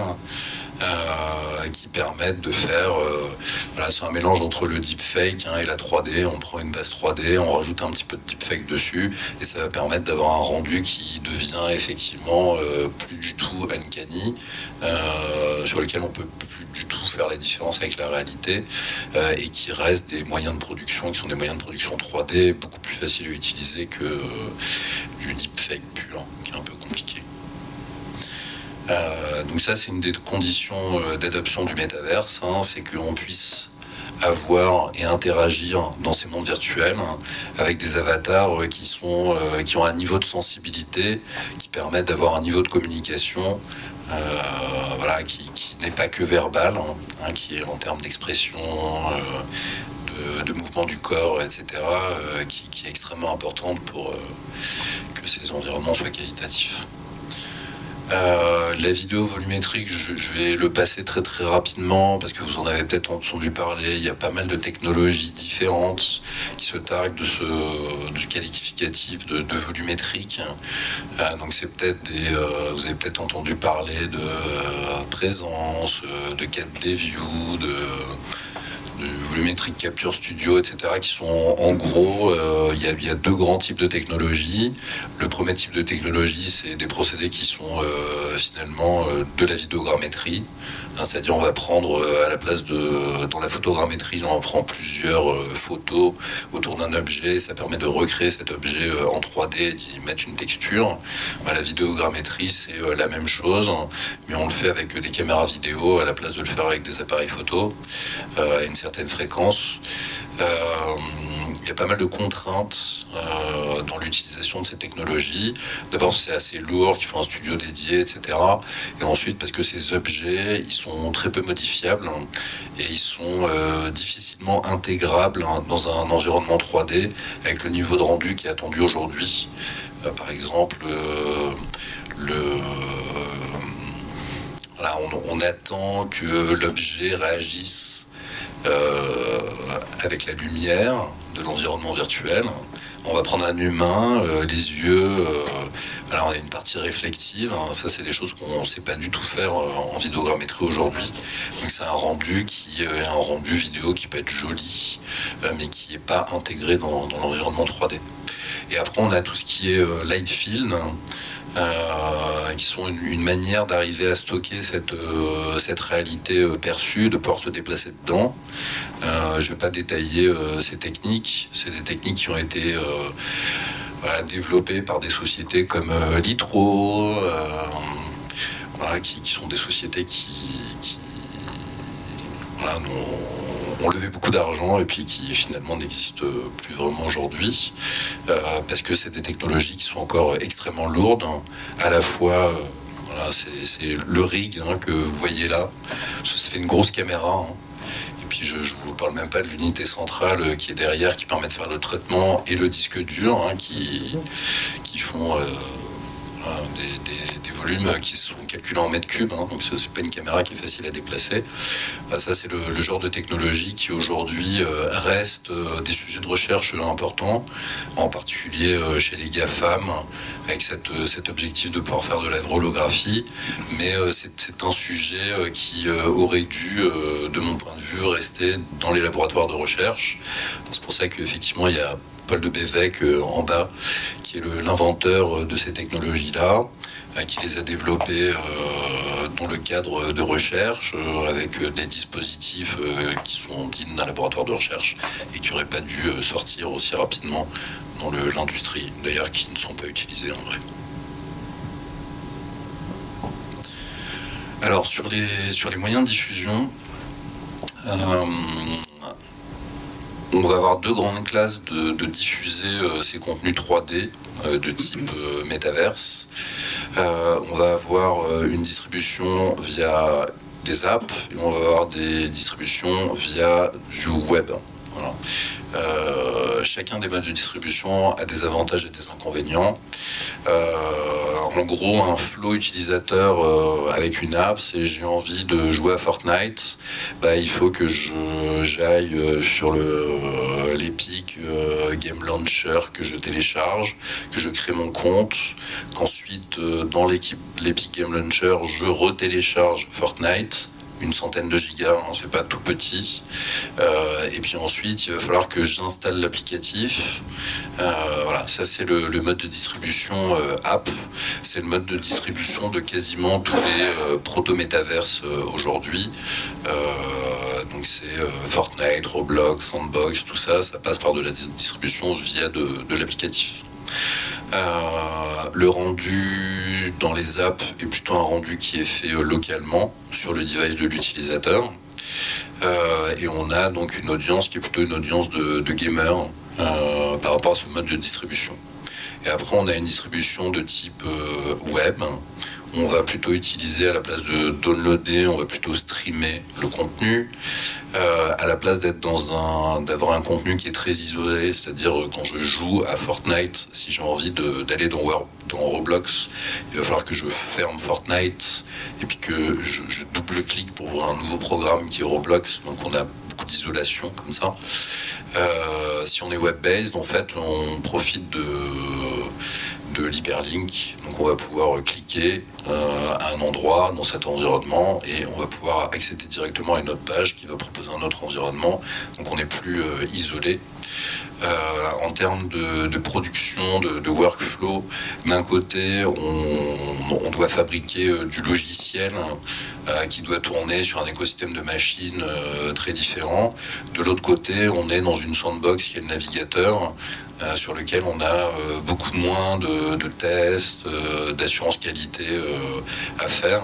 B: Euh, qui permettent de faire. Euh, voilà, c'est un mélange entre le deepfake hein, et la 3D. On prend une base 3D, on rajoute un petit peu de deepfake dessus, et ça va permettre d'avoir un rendu qui devient effectivement euh, plus du tout uncanny, sur lequel on peut plus du tout faire la différence avec la réalité, et qui reste des moyens de production qui sont des moyens de production 3D beaucoup plus faciles à utiliser que du deepfake pur, qui est un peu compliqué. Euh, donc ça, c'est une des conditions euh, d'adoption du métaverse, hein, c'est qu'on puisse avoir et interagir dans ces mondes virtuels avec des avatars euh, qui, sont, qui ont un niveau de sensibilité qui permettent d'avoir un niveau de communication voilà, qui, n'est pas que verbal, hein, qui est en termes d'expression, de, mouvement du corps, etc., qui, qui, est extrêmement importante pour que ces environnements soient qualitatifs. Euh, la vidéo volumétrique, je, vais le passer très très rapidement parce que vous en avez peut-être entendu parler. Il y a pas mal de technologies différentes qui se targuent de ce, qualificatif de, volumétrique. Euh, donc c'est peut-être euh, vous avez peut-être entendu parler de présence, de 4D view, de volumétrique capture studio, etc., qui sont en gros, euh, il y, a deux grands types de technologies. Le premier type de technologie, c'est des procédés qui sont euh, finalement euh, de la vidéogrammétrie. Hein, c'est-à-dire, on va prendre à la place de. Dans la photogrammétrie, on prend plusieurs photos autour d'un objet. Ça permet de recréer cet objet en 3D et d'y mettre une texture. Bah, la vidéogrammétrie, c'est la même chose, mais on le fait avec des caméras vidéo à la place de le faire avec des appareils photo à une certaine fréquence. Euh, il y a pas mal de contraintes euh, dans l'utilisation de ces technologies. D'abord, c'est assez lourd, qu'il faut un studio dédié, etc. Et ensuite, parce que ces objets, ils sont très peu modifiables hein, et ils sont euh, difficilement intégrables hein, dans un environnement 3D avec le niveau de rendu qui est attendu aujourd'hui. par exemple, le on, attend que l'objet réagisse euh, avec la lumière de l'environnement virtuel. On va prendre un humain, euh, les yeux. Euh, alors on a une partie réflective. Hein. ça, c'est des choses qu'on ne sait pas du tout faire en vidéogrammétrie aujourd'hui. Donc c'est un rendu qui est un rendu vidéo qui peut être joli, mais qui n'est pas intégré dans, l'environnement 3D. Et après, on a tout ce qui est light field. Euh, qui sont une, manière d'arriver à stocker cette, euh, cette réalité euh, perçue, de pouvoir se déplacer dedans. je ne vais pas détailler ces techniques. C'est des techniques qui ont été développées par des sociétés comme Litro, qui, sont des sociétés qui, ont levé beaucoup d'argent et puis qui finalement n'existent plus vraiment aujourd'hui euh, parce que c'est des technologies qui sont encore extrêmement lourdes. À la fois, euh, c'est le rig hein, que vous voyez là. Ça fait une grosse caméra. Hein. Et puis je ne vous parle même pas de l'unité centrale euh, qui est derrière, qui permet de faire le traitement, et le disque dur hein, qui font des, volumes qui sont calculés en mètres cubes, hein, donc c'est pas une caméra qui est facile à déplacer. Bah, ça, c'est le, genre de technologie qui aujourd'hui euh, reste euh, des sujets de recherche importants, en particulier euh, chez les GAFAM, avec cet objectif de pouvoir faire de la holographie. Mais c'est un sujet qui aurait dû, de mon point de vue, rester dans les laboratoires de recherche. C'est pour ça qu'effectivement, il y a De Bévec en bas, qui est l'inventeur de ces technologies-là, euh, qui les a développées euh, dans le cadre de recherche, euh, avec des dispositifs qui sont dignes d'un laboratoire de recherche et qui n'auraient pas dû sortir aussi rapidement dans l'industrie, d'ailleurs qui ne sont pas utilisés en vrai. Alors sur les, sur les moyens de diffusion, on va avoir deux grandes classes de, diffuser ces contenus 3D de type métaverse. on va avoir une distribution via des apps et on va avoir des distributions via du web. Euh, chacun des modes de distribution a des avantages et des inconvénients. Euh, en gros, un flow utilisateur euh, avec une app, c'est j'ai envie de jouer à Fortnite, bah, il faut que j'aille sur l'Epic Game Launcher, que je télécharge, que je crée mon compte, qu'ensuite dans l'Epic Game Launcher, je retélécharge Fortnite une centaine de gigas, hein, c'est pas tout petit. Euh, et puis ensuite, il va falloir que j'installe l'applicatif. Euh, voilà, ça c'est le, mode de distribution euh, app. C'est le mode de distribution de quasiment tous les proto-métaverses aujourd'hui. donc c'est Fortnite, Roblox, Sandbox, tout ça, ça passe par de la distribution via de l'applicatif. Euh, le rendu dans les apps est plutôt un rendu qui est fait euh, localement sur le device de l'utilisateur. Euh, et on a donc une audience qui est plutôt une audience de, gamers par rapport à ce mode de distribution. Et après, on a une distribution de type web on va plutôt utiliser à la place de downloader, on va plutôt streamer le contenu. Euh, à la place d'être dans un, d'avoir un contenu qui est très isolé, c'est-à-dire euh, quand je joue à Fortnite, si j'ai envie d'aller dans, dans Roblox, il va falloir que je ferme Fortnite et puis que je, double-clique pour voir un nouveau programme qui est Roblox. Donc on a beaucoup d'isolation comme ça. Euh, si on est web-based, en fait, on profite de de l'hyperlink. Donc on va pouvoir cliquer euh, à un endroit dans cet environnement et on va pouvoir accéder directement à une autre page qui va proposer un autre environnement. Donc on n'est plus euh, isolé. Euh, en termes de, production, de, workflow, d'un côté, on, doit fabriquer du logiciel qui doit tourner sur un écosystème de machines très différent. De l'autre côté, on est dans une sandbox qui est le navigateur, sur lequel on a euh, beaucoup moins de, tests, euh, d'assurance qualité à faire.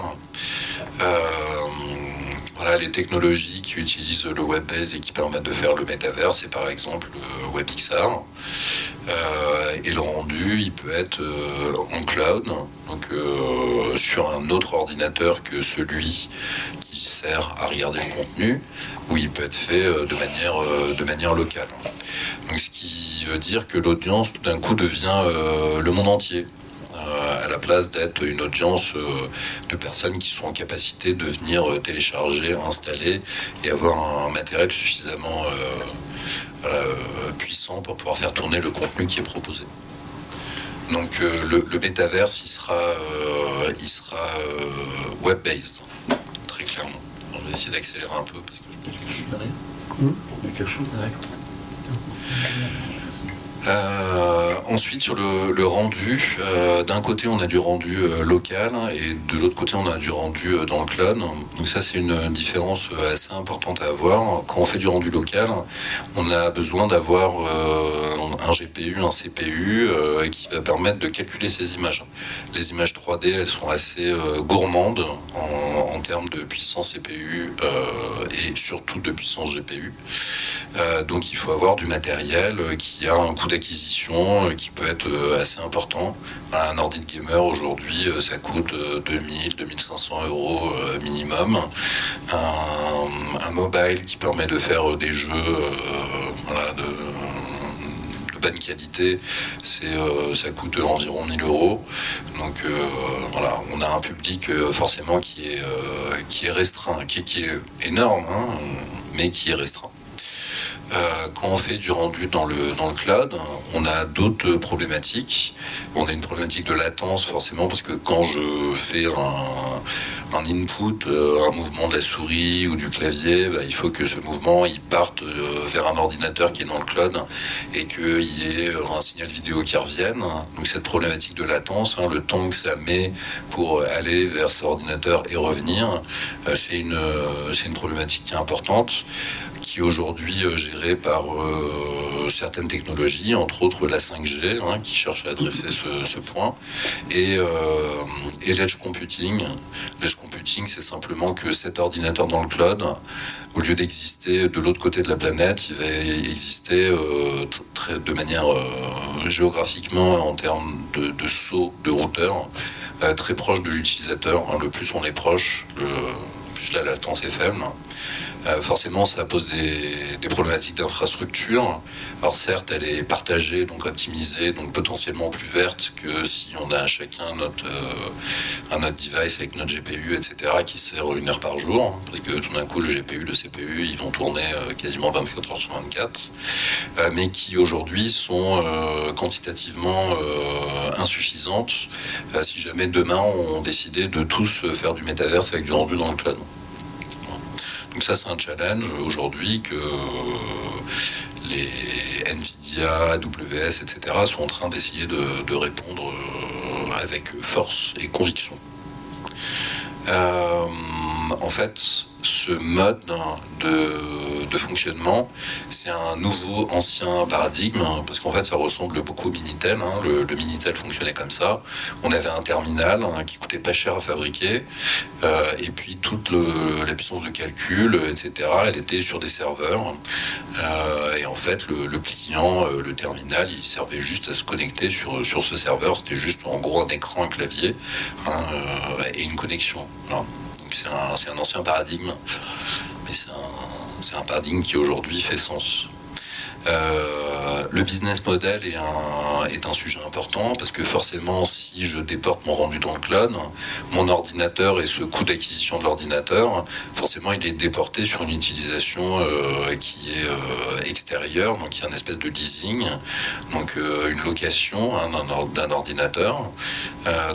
B: Voilà, les technologies qui utilisent le web-based et qui permettent de faire le métavers, c'est par exemple le WebXR. et le rendu, il peut être en cloud, donc sur un autre ordinateur que celui qui sert à regarder le contenu, ou il peut être fait de manière, de manière locale. Donc, ce qui veut dire que l'audience, tout d'un coup, devient euh, le monde entier euh, à la place d'être une audience euh, de personnes qui sont en capacité de venir télécharger, installer et avoir un matériel suffisamment puissant pour pouvoir faire tourner le contenu qui est proposé. Donc le, le métaverse, il sera, il sera web-based, très clairement. je vais essayer d'accélérer un peu parce que je pense que je suis derrière. Mmh. Il y a quelque chose derrière. Euh, ensuite, sur le, rendu, euh, d'un côté, on a du rendu euh, local et de l'autre côté, on a du rendu dans le cloud. Donc ça, c'est une différence assez importante à avoir. Quand on fait du rendu local, on a besoin d'avoir un GPU, un CPU qui va permettre de calculer ces images. Les images 3D, elles sont assez gourmandes en, en, termes de puissance CPU et surtout de puissance GPU. donc il faut avoir du matériel qui a un coût euh, qui peut être euh, assez important. Un ordi gamer aujourd'hui, euh, ça coûte 2000, 2500 euros minimum. Un, mobile qui permet de faire des jeux de, bonne qualité, ça coûte environ 1000 euros. Donc voilà, on a un public forcément qui est, qui est restreint, qui, qui est énorme, hein, mais qui est restreint. Euh, quand on fait du rendu dans le, dans le cloud, on a d'autres problématiques. On a une problématique de latence forcément parce que quand je fais un, un input, euh, un mouvement de la souris ou du clavier, bah, il faut que ce mouvement il parte euh, vers un ordinateur qui est dans le cloud et qu'il y ait un signal vidéo qui revienne. Donc cette problématique de latence, hein, le temps que ça met pour aller vers cet ordinateur et revenir, c'est une, une problématique qui est importante qui aujourd'hui est par certaines technologies, entre autres la 5G, hein, qui cherche à adresser ce, point, et, et l'edge computing. L'edge computing, c'est simplement que cet ordinateur dans le cloud, au lieu d'exister de l'autre côté de la planète, il va exister très, de manière géographiquement en termes de, saut de routeur très proche de l'utilisateur. Hein. Le plus on est proche, plus la latence est faible. Euh, forcément, ça pose des, problématiques d'infrastructure. Alors certes, elle est partagée, donc optimisée, donc potentiellement plus verte que si on a chacun notre, euh, un autre device avec notre GPU, etc., qui sert une heure par jour. Parce que tout d'un coup, le GPU, le CPU, ils vont tourner euh, quasiment 24 heures sur 24, mais qui aujourd'hui sont quantitativement insuffisantes si jamais demain on décidait de tous faire du métaverse avec du rendu dans le cloud. Donc ça, c'est un challenge aujourd'hui que les Nvidia, AWS, etc. sont en train d'essayer de, répondre euh, avec force et conviction. Euh, en fait, ce mode de, fonctionnement, c'est un nouveau, ancien paradigme, parce qu'en fait, ça ressemble beaucoup au Minitel. Hein. Le, Minitel fonctionnait comme ça. On avait un terminal hein, qui coûtait pas cher à fabriquer, euh, et puis toute la puissance de calcul, etc., elle était sur des serveurs. Euh, et en fait, le, client, euh, le terminal, il servait juste à se connecter sur, sur ce serveur. C'était juste en gros un écran, un clavier hein, et une connexion c'est un, ancien paradigme, mais c'est un, paradigme qui aujourd'hui fait sens. Euh, le business model est un, est un sujet parce que forcément, si je déporte mon rendu dans le cloud, mon ordinateur et ce coût d'acquisition de l'ordinateur, forcément, il est déporté sur une utilisation euh, qui est euh, extérieure, donc il y a une espèce de leasing, donc une location hein, d'un ordinateur.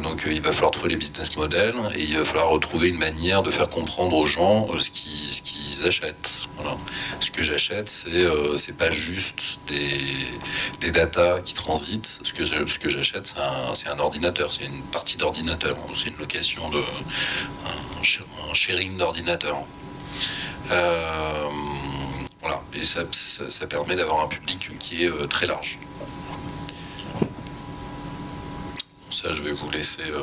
B: donc il va falloir trouver les business models et il va falloir retrouver une manière de faire comprendre aux gens ce qu'ils achètent. Ce que j'achète, c'est c'est pas juste des, des datas qui transitent. Ce que, ce que j'achète, c'est un, ordinateur, c'est une partie d'ordinateur, c'est une location de un, sharing d'ordinateur. Euh, voilà, et ça, ça permet d'avoir un public qui est euh, très large. je vais vous laisser. Euh,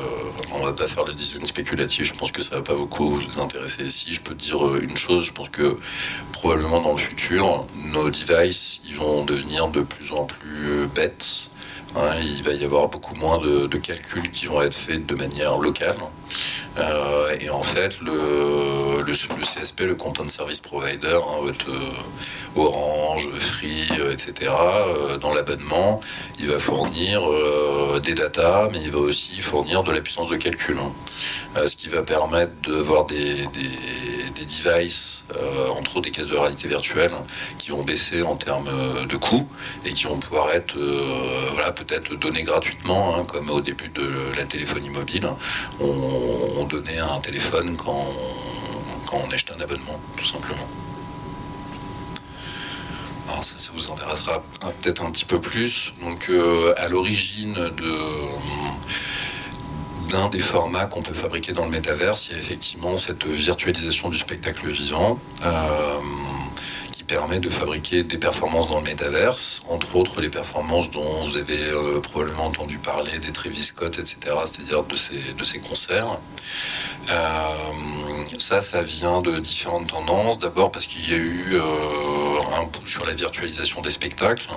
B: on va pas faire le design spéculatif. Je pense que ça va pas beaucoup vous intéresser. Si je peux dire euh, une chose, je pense que probablement dans le futur, nos devices, ils vont devenir de plus en plus bêtes. Hein. il va y avoir beaucoup moins de, calculs qui vont être faits de manière locale. Euh, et en fait, le, CSP, le Content Service Provider, hein, votre, Orange, Free, euh, etc. Euh, dans l'abonnement, il va fournir euh, des datas, mais il va aussi fournir de la puissance de calcul. Hein. ce qui va permettre de voir des, des, devices, entre autres des caisses de réalité virtuelle, qui vont baisser en termes de coûts et qui vont pouvoir être voilà, peut-être donnés gratuitement, hein, comme au début de la téléphonie mobile. On, donnait un téléphone quand, quand on un abonnement, tout simplement ça, vous intéressera peut-être un petit peu plus. Donc, euh, à l'origine de d'un des formats qu'on peut fabriquer dans le métaverse, il y a effectivement cette virtualisation du spectacle vivant. Euh, permet de fabriquer des performances dans le métaverse, entre autres les performances dont vous avez euh, probablement entendu parler, des Travis Scott, etc., c'est-à-dire de ces, de ces concerts. Euh, ça, ça vient de différentes tendances. D'abord parce qu'il y a eu euh, un push sur la virtualisation des spectacles,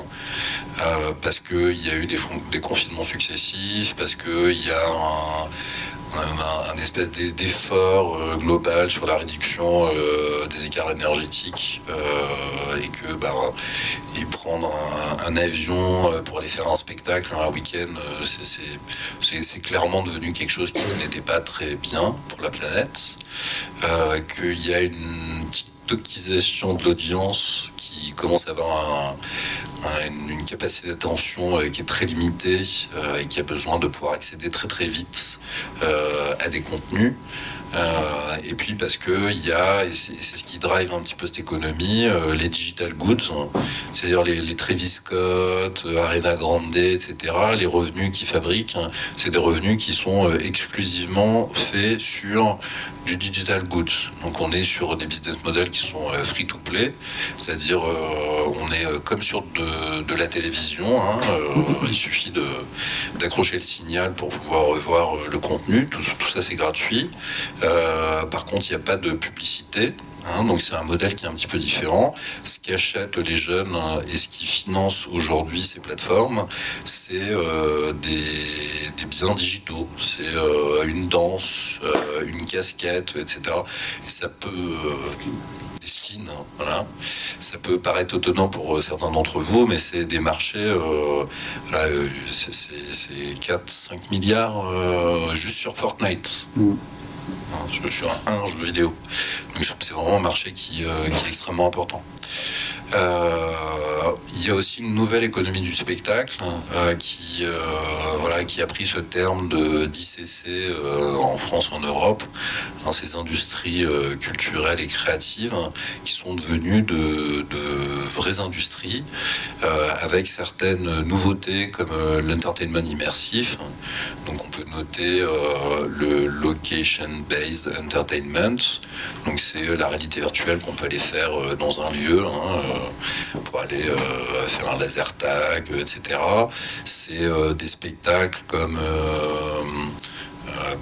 B: parce qu'il y a eu des, des confinements successifs, parce qu'il y a un un, espèce d'effort euh, global sur la réduction euh, des écarts énergétiques euh, et que ben, et prendre un, avion pour aller faire un spectacle un week-end, c'est clairement devenu quelque chose qui n'était pas très bien pour la planète, qu'il y a une petite toquisation de l'audience commence à avoir un, une, capacité d'attention euh, qui est très limitée euh, et qui a besoin de pouvoir accéder très très vite euh, à des contenus. et puis parce que il y a, et c'est ce qui drive un petit peu cette économie, les digital goods, c'est-à-dire les, les, Travis Scott, Arena Grande, etc. Les revenus qu'ils fabriquent, c'est des revenus qui sont exclusivement faits sur du digital goods. Donc on est sur des business models qui sont euh, free to play, c'est-à-dire euh, on est euh, comme sur de, la télévision. Hein, il suffit d'accrocher le signal pour pouvoir revoir le contenu. Tout, tout ça c'est gratuit. par contre, il n'y a pas de publicité. Hein, donc c'est un modèle qui est un petit peu différent. Ce qui achète les jeunes hein, et ce qui finance aujourd'hui ces plateformes, c'est euh, des, biens digitaux. C'est euh, une danse, euh, une casquette, etc. Et ça peut des skins, hein, voilà. Ça peut paraître étonnant pour certains d'entre vous, mais c'est des marchés, c'est 4-5 milliards juste sur Fortnite. Mm. Sur un jeu vidéo. c'est vraiment un marché qui, euh, qui est extrêmement important. Euh, il y a aussi une nouvelle économie du spectacle euh, qui, voilà, qui a pris ce terme de d'ICC en France, en Europe, hein, ces industries culturelles et créatives qui sont devenues de, de vraies industries avec certaines nouveautés comme l'entertainment immersif. Donc on peut noter le location-based entertainment. Donc c'est la réalité virtuelle qu'on peut aller faire dans un lieu. Hein, pour aller euh, faire un laser tag, etc. C'est euh, des spectacles comme euh,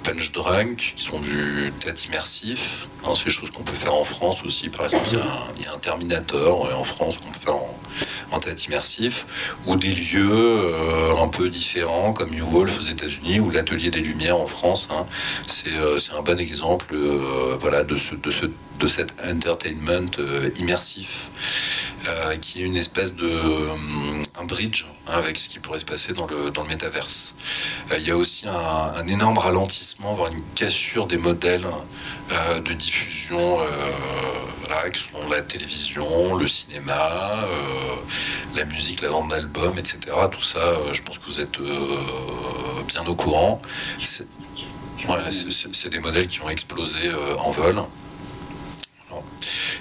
B: Punch Drunk, qui sont du théâtre immersif. Hein, c'est des choses qu'on peut faire en France aussi. Par exemple, il y, a un, Terminator en France qu'on peut faire en, théâtre immersif, ou des lieux un peu différents comme New Wolf aux États-Unis ou l'Atelier des Lumières en France. Hein. C'est un bon exemple voilà, de, ce, de, ce, de cet entertainment immersif. Euh, qui est une espèce de euh, un bridge hein, avec ce qui pourrait se passer dans le, dans le métaverse. Euh, il y a aussi un, énorme ralentissement, voire une cassure des modèles de diffusion qui sont la télévision, le cinéma, la musique, la vente d'albums, etc. Tout ça, je pense que vous êtes bien au courant. C'est des modèles qui ont explosé en vol.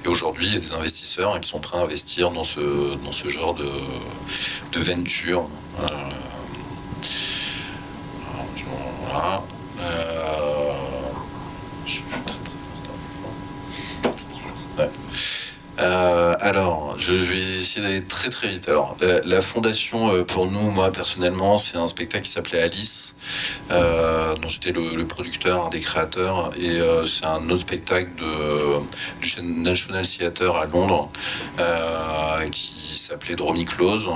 B: Et aujourd'hui, il y a des investisseurs qui sont prêts à investir dans ce, genre de, venture. Euh. Euh, euh, alors, je, vais essayer d'aller très très vite. Alors, la, fondation euh, pour nous, moi personnellement, c'est un spectacle qui s'appelait Alice, euh, dont j'étais le, producteur, un des créateurs, et c'est un autre spectacle de, du National Theatre à Londres qui s'appelait Dromy Close.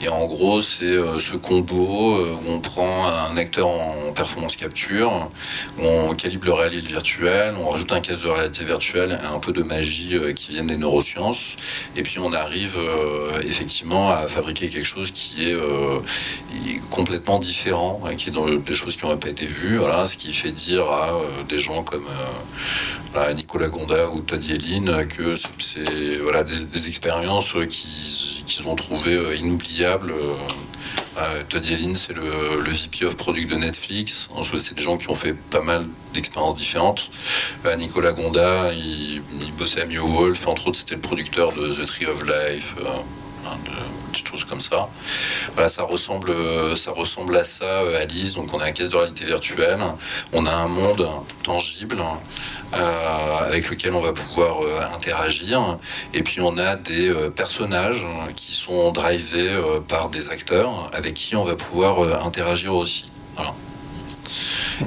B: Et en gros, c'est ce combo où on prend un acteur en performance capture, où on calibre le réalité virtuel, on rajoute un casque de réalité virtuelle et un peu de magie qui vient des neurosciences et puis on arrive euh, effectivement à fabriquer quelque chose qui est, euh, complètement différent, hein, qui est dans des choses qui n'auraient pas été vues. Ce qui fait dire à euh, des gens comme Nicolas Gonda ou Todd Yellin que c'est voilà, des, expériences qu'ils ont trouvées inoubliables. Todd Yellin, c'est le, VP of Product de Netflix. C'est des gens qui ont fait pas mal d'expériences différentes. Euh, Nicolas Gonda, il, bossait à Mew Wolf, entre autres, c'était le producteur de The Tree of Life. Euh, de petites choses comme ça. Voilà, ça ressemble, ça ressemble à ça, euh, Alice. Donc, on a un caisse de réalité virtuelle. On a un monde tangible avec lequel on va pouvoir interagir. Et puis, on a des personnages qui sont drivés par des acteurs avec qui on va pouvoir interagir aussi. Voilà.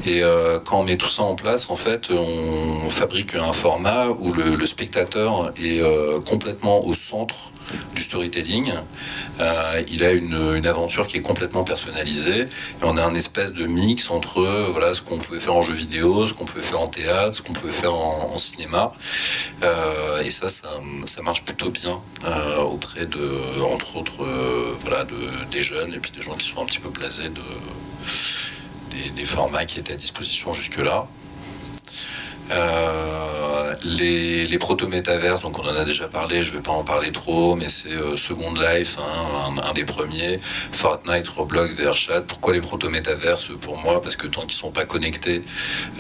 B: Et euh, quand on met tout ça en place, en fait, on fabrique un format où le, spectateur est euh, complètement au centre du storytelling. Euh, il a une, aventure qui est complètement personnalisée. Et on a un espèce de mix entre voilà, ce qu'on pouvait faire en jeu vidéo, ce qu'on pouvait faire en théâtre, ce qu'on pouvait faire en, cinéma. et ça, ça, marche plutôt bien auprès de, entre autres, voilà, de, des jeunes et puis des gens qui sont un petit peu blasés de des, formats qui étaient à disposition jusque-là. Euh, les, proto-métaverses, donc on en a déjà parlé, je ne vais pas en parler trop, mais c'est euh, Second Life, hein, un, des premiers, Fortnite, Roblox, VRChat. Pourquoi les proto-métaverses Pour moi, parce que tant qu'ils ne sont pas connectés,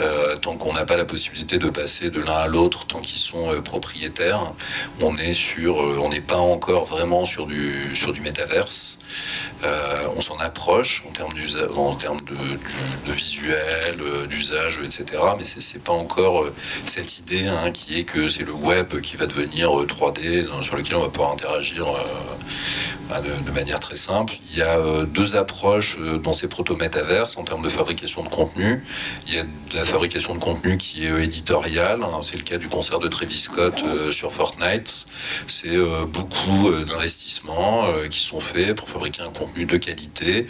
B: euh, tant qu'on n'a pas la possibilité de passer de l'un à l'autre, tant qu'ils sont propriétaires, on sur, on n'est pas encore vraiment sur du, sur du métaverse. on s'en approche en termes, en termes de, de visuel, d'usage, etc. Mais c'est pas encore cette idée hein, qui est que c'est le web qui va devenir 3D, euh, sur lequel on va pouvoir interagir euh, de, manière très simple. Il y a euh, deux approches dans ces proto-métaverses en termes de fabrication de contenu. Il y a la fabrication de contenu qui est éditoriale, hein, c'est le cas du concert de Travis Scott sur Fortnite. C'est beaucoup d'investissements qui sont faits pour fabriquer un contenu de qualité.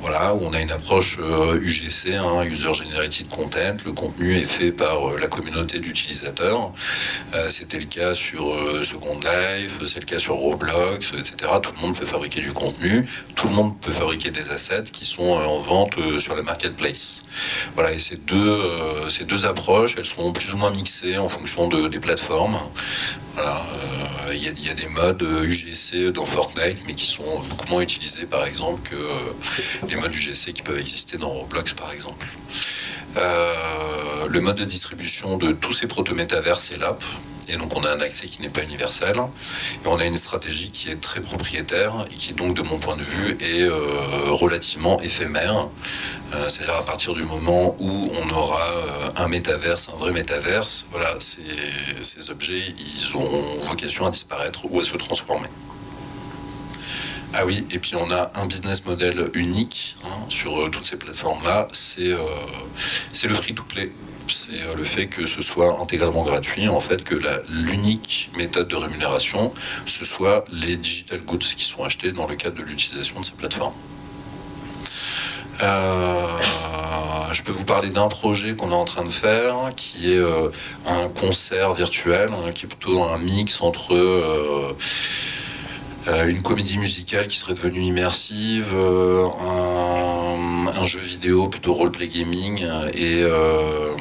B: voilà, où on a une approche UGC, hein, User Generated Content. Le contenu est fait par la communauté d'utilisateurs. Euh, c'était le cas sur euh, Second Life, c'est le cas sur Roblox, etc. Tout le monde peut fabriquer du contenu, tout le monde peut fabriquer des assets qui sont euh, en vente sur la marketplace. Voilà, et ces deux, ces deux approches, elles sont plus ou moins mixées en fonction de, des plateformes. il y, a des modes UGC dans Fortnite, mais qui sont beaucoup moins utilisés, par exemple, que les modes UGC qui peuvent exister dans Roblox, par exemple. Euh, le mode de distribution de tous ces proto-métavers, c'est l'app. Et donc on a un accès qui n'est pas universel. Et on a une stratégie qui est très propriétaire et qui donc de mon point de vue est euh, relativement éphémère. Euh, c'est-à-dire à partir du moment où on aura un métaverse, un vrai métaverse, voilà, ces, objets, ils ont vocation à disparaître ou à se transformer. Ah oui, et puis on a un business model unique hein, sur euh, toutes ces plateformes-là, c'est euh, le free-to-play. C'est euh, le fait que ce soit intégralement gratuit, en fait, que l'unique méthode de rémunération, ce soit les digital goods qui sont achetés dans le cadre de l'utilisation de ces plateformes. je peux vous parler d'un projet qu'on est en train de faire, qui est un concert virtuel, hein, qui est plutôt un mix entre euh, une comédie musicale qui serait devenue immersive, euh, un, jeu vidéo plutôt roleplay gaming et euh,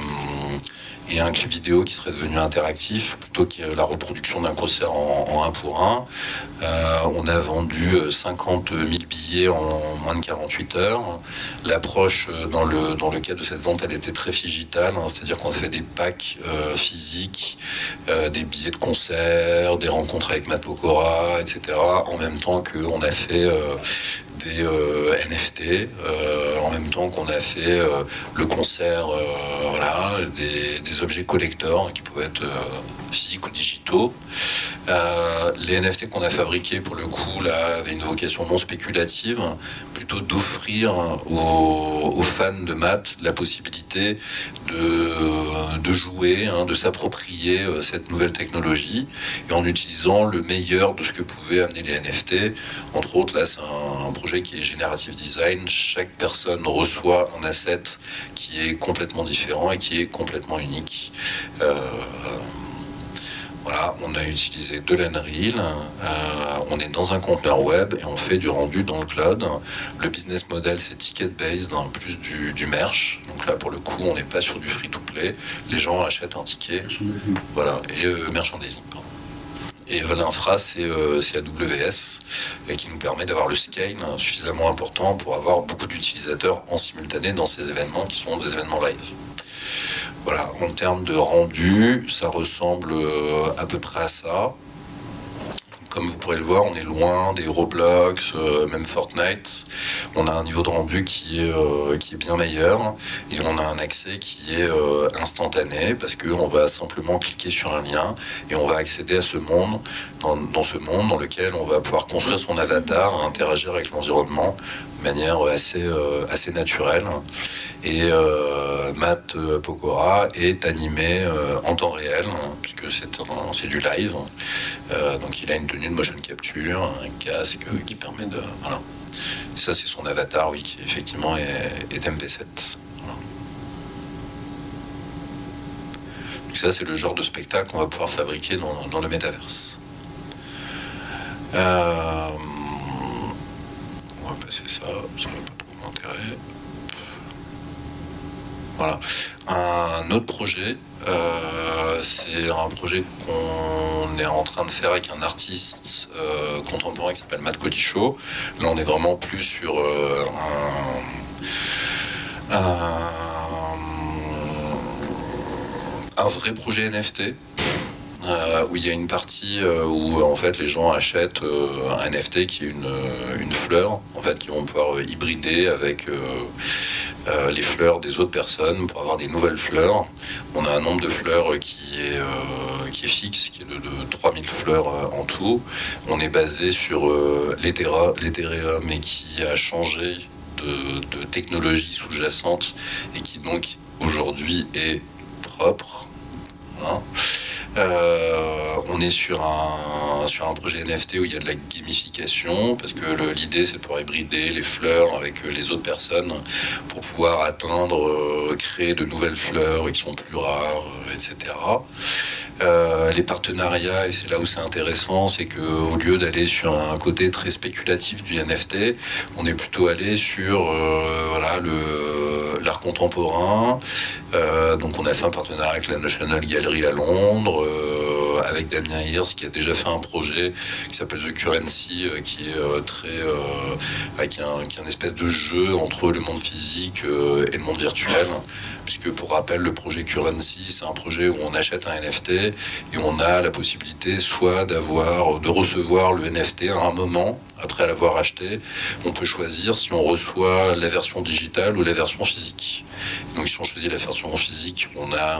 B: et un clip vidéo qui serait devenu interactif plutôt que la reproduction d'un concert en, un pour un. Euh, on a vendu 50 euh, 000 billets en moins de 48 heures. L'approche euh, dans le, dans le cadre de cette vente, elle était très digitale, hein, c'est-à-dire qu'on a fait des packs physiques, des billets de concert, des rencontres avec Matt Pokora, etc. En même temps qu'on a fait euh, NFT, euh, en même temps qu'on a fait euh, le concert, voilà, des, objets collecteurs qui pouvaient être physiques ou digitaux. les NFT qu'on a fabriqués, pour le coup, là, avaient une vocation non spéculative, plutôt d'offrir aux, fans de maths la possibilité de, de jouer, hein, de s'approprier cette nouvelle technologie, et en utilisant le meilleur de ce que pouvaient amener les NFT. Entre autres, là, c'est un projet qui est Generative Design. Chaque personne reçoit un asset qui est complètement différent et qui est complètement unique. Euh, voilà, on a utilisé de l'Unreal, euh, on est dans un conteneur web et on fait du rendu dans le cloud. Le business model, c'est ticket-based, en plus du, du, merch. Donc là, pour le coup, on n'est pas sur du free-to-play. Les gens achètent un ticket. Voilà, et euh, merchandising. Et euh, l'infra, c'est euh, AWS, et qui nous permet d'avoir le scale suffisamment important pour avoir beaucoup d'utilisateurs en simultané dans ces événements qui sont des événements live. Voilà, en termes de rendu, ça ressemble euh, à peu près à ça. Comme vous pourrez le voir, on est loin des Roblox, euh, même Fortnite. On a un niveau de rendu qui est, euh, qui est bien meilleur et on a un accès qui est instantané parce qu'on va simplement cliquer sur un lien et on va accéder à ce monde, dans, ce monde dans lequel on va pouvoir construire son avatar, interagir avec l'environnement de manière assez, assez naturelle. Et Matt Pokora est animé en temps réel, puisque c'est du live. donc il a une tenue une motion capture, un casque qui permet de. Voilà. ça, c'est son avatar, oui, qui effectivement est, MP7. Donc, ça, c'est le genre de spectacle qu'on va pouvoir fabriquer dans, le métaverse. Euh, on va passer ça, ça n'a pas trop m'intéresser. Voilà. un autre projet. c'est un projet qu'on est en train de faire avec un artiste contemporain qui s'appelle Matt Codichaud. Là, on est vraiment plus sur un, un vrai projet NFT. Euh, où il y a une partie euh, où en fait les gens achètent euh, un NFT qui est une, fleur, en fait, qui vont pouvoir hybrider avec les fleurs des autres personnes pour avoir des nouvelles fleurs. On a un nombre de fleurs qui est, qui est fixe, qui est de, de 3000 fleurs en tout. On est basé sur l'Ethereum et qui a changé de, de technologie sous-jacente et qui donc aujourd'hui est propre. Hein. Euh, on est sur un, sur un projet NFT où il y a de la gamification, parce que l'idée c'est de pouvoir hybrider les fleurs avec euh, les autres personnes pour pouvoir atteindre, euh, créer de nouvelles fleurs qui sont plus rares, etc. les partenariats, et c'est là où c'est intéressant, c'est qu'au lieu d'aller sur un côté très spéculatif du NFT, on est plutôt allé sur l'art contemporain. Donc on a fait un partenariat avec la National Gallery à Londres. Euh, avec Damien Hirst qui a déjà fait un projet qui s'appelle The Currency, euh, qui est euh, très avec un, qui est espèce de jeu entre le monde physique et le monde virtuel. Puisque pour rappel, le projet Currency, c'est un projet où on achète un NFT et on a la possibilité soit d'avoir, de recevoir le NFT à un moment après l'avoir acheté. On peut choisir si on reçoit la version digitale ou la version physique. Donc si on choisit la version physique, on a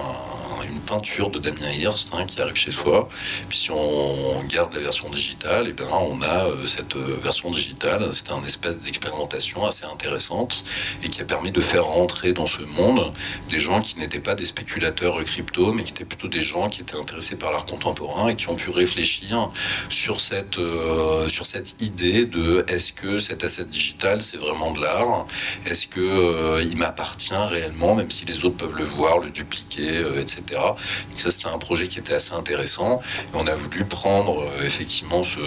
B: une peinture de Damien Hirst hein, qui arrive chez soi. Puis si on garde la version digitale, eh bien on a euh, cette euh, version digitale. C'était un espèce d'expérimentation assez intéressante et qui a permis de faire rentrer dans ce monde des gens qui n'étaient pas des spéculateurs crypto, mais qui étaient plutôt des gens qui étaient intéressés par l'art contemporain et qui ont pu réfléchir sur cette, euh, sur cette idée de est-ce que cet asset digital c'est vraiment de l'art? Est-ce que il m'appartient réellement, même si les autres peuvent le voir, le dupliquer, etc. Donc ça c'était un projet qui était assez intéressant. Et on a voulu prendre euh, effectivement ce,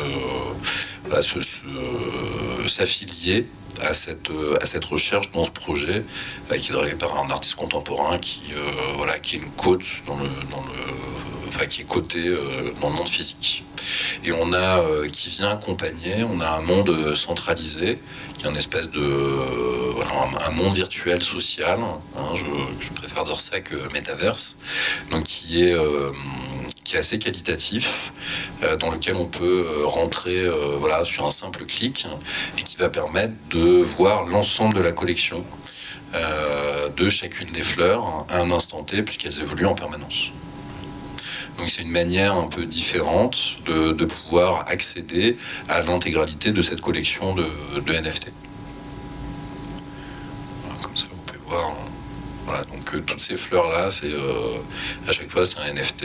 B: s'affilier à cette, euh, à cette recherche dans ce projet euh, qui est dressé par un artiste contemporain qui, voilà, qui est une côte dans le, dans le, enfin, qui est coté dans le monde physique. Et on a qui vient accompagner, on a un monde centralisé, qui est une espèce de voilà, un, monde virtuel social. Hein, je, je, préfère dire ça que métaverse, donc qui est qui est assez qualitatif, euh, dans lequel on peut euh, rentrer euh, voilà, sur un simple clic et qui va permettre de voir l'ensemble de la collection de chacune des fleurs à un instant T, puisqu'elles évoluent en permanence. Donc c'est une manière un peu différente de, pouvoir accéder à l'intégralité de cette collection de, NFT. comme ça, vous pouvez voir. Voilà, donc toutes ces fleurs-là, c'est à chaque fois c'est un NFT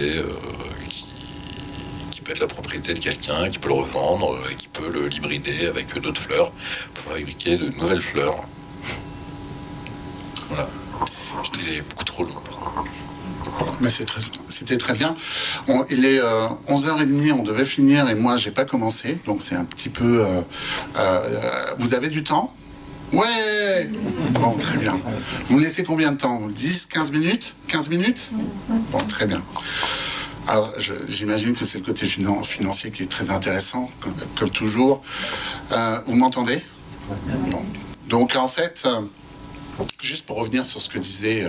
B: être la propriété de quelqu'un, qui peut le revendre et qui peut le l'hybrider avec d'autres fleurs pour fabriquer de nouvelles fleurs. Voilà. J'étais beaucoup trop long.
C: Mais c'était très, bien. il est 11h30, euh, on devait finir et moi j'ai pas commencé, donc c'est un petit peu. Euh, euh, vous avez du temps? Ouais Bon, très bien. Vous me laissez combien de temps? 10, 15 minutes? 15 minutes? Bon, très bien. Alors, j'imagine que c'est le côté financier qui est très intéressant, comme, toujours. Euh, vous m'entendez? Donc, en fait, juste pour revenir sur ce que disait,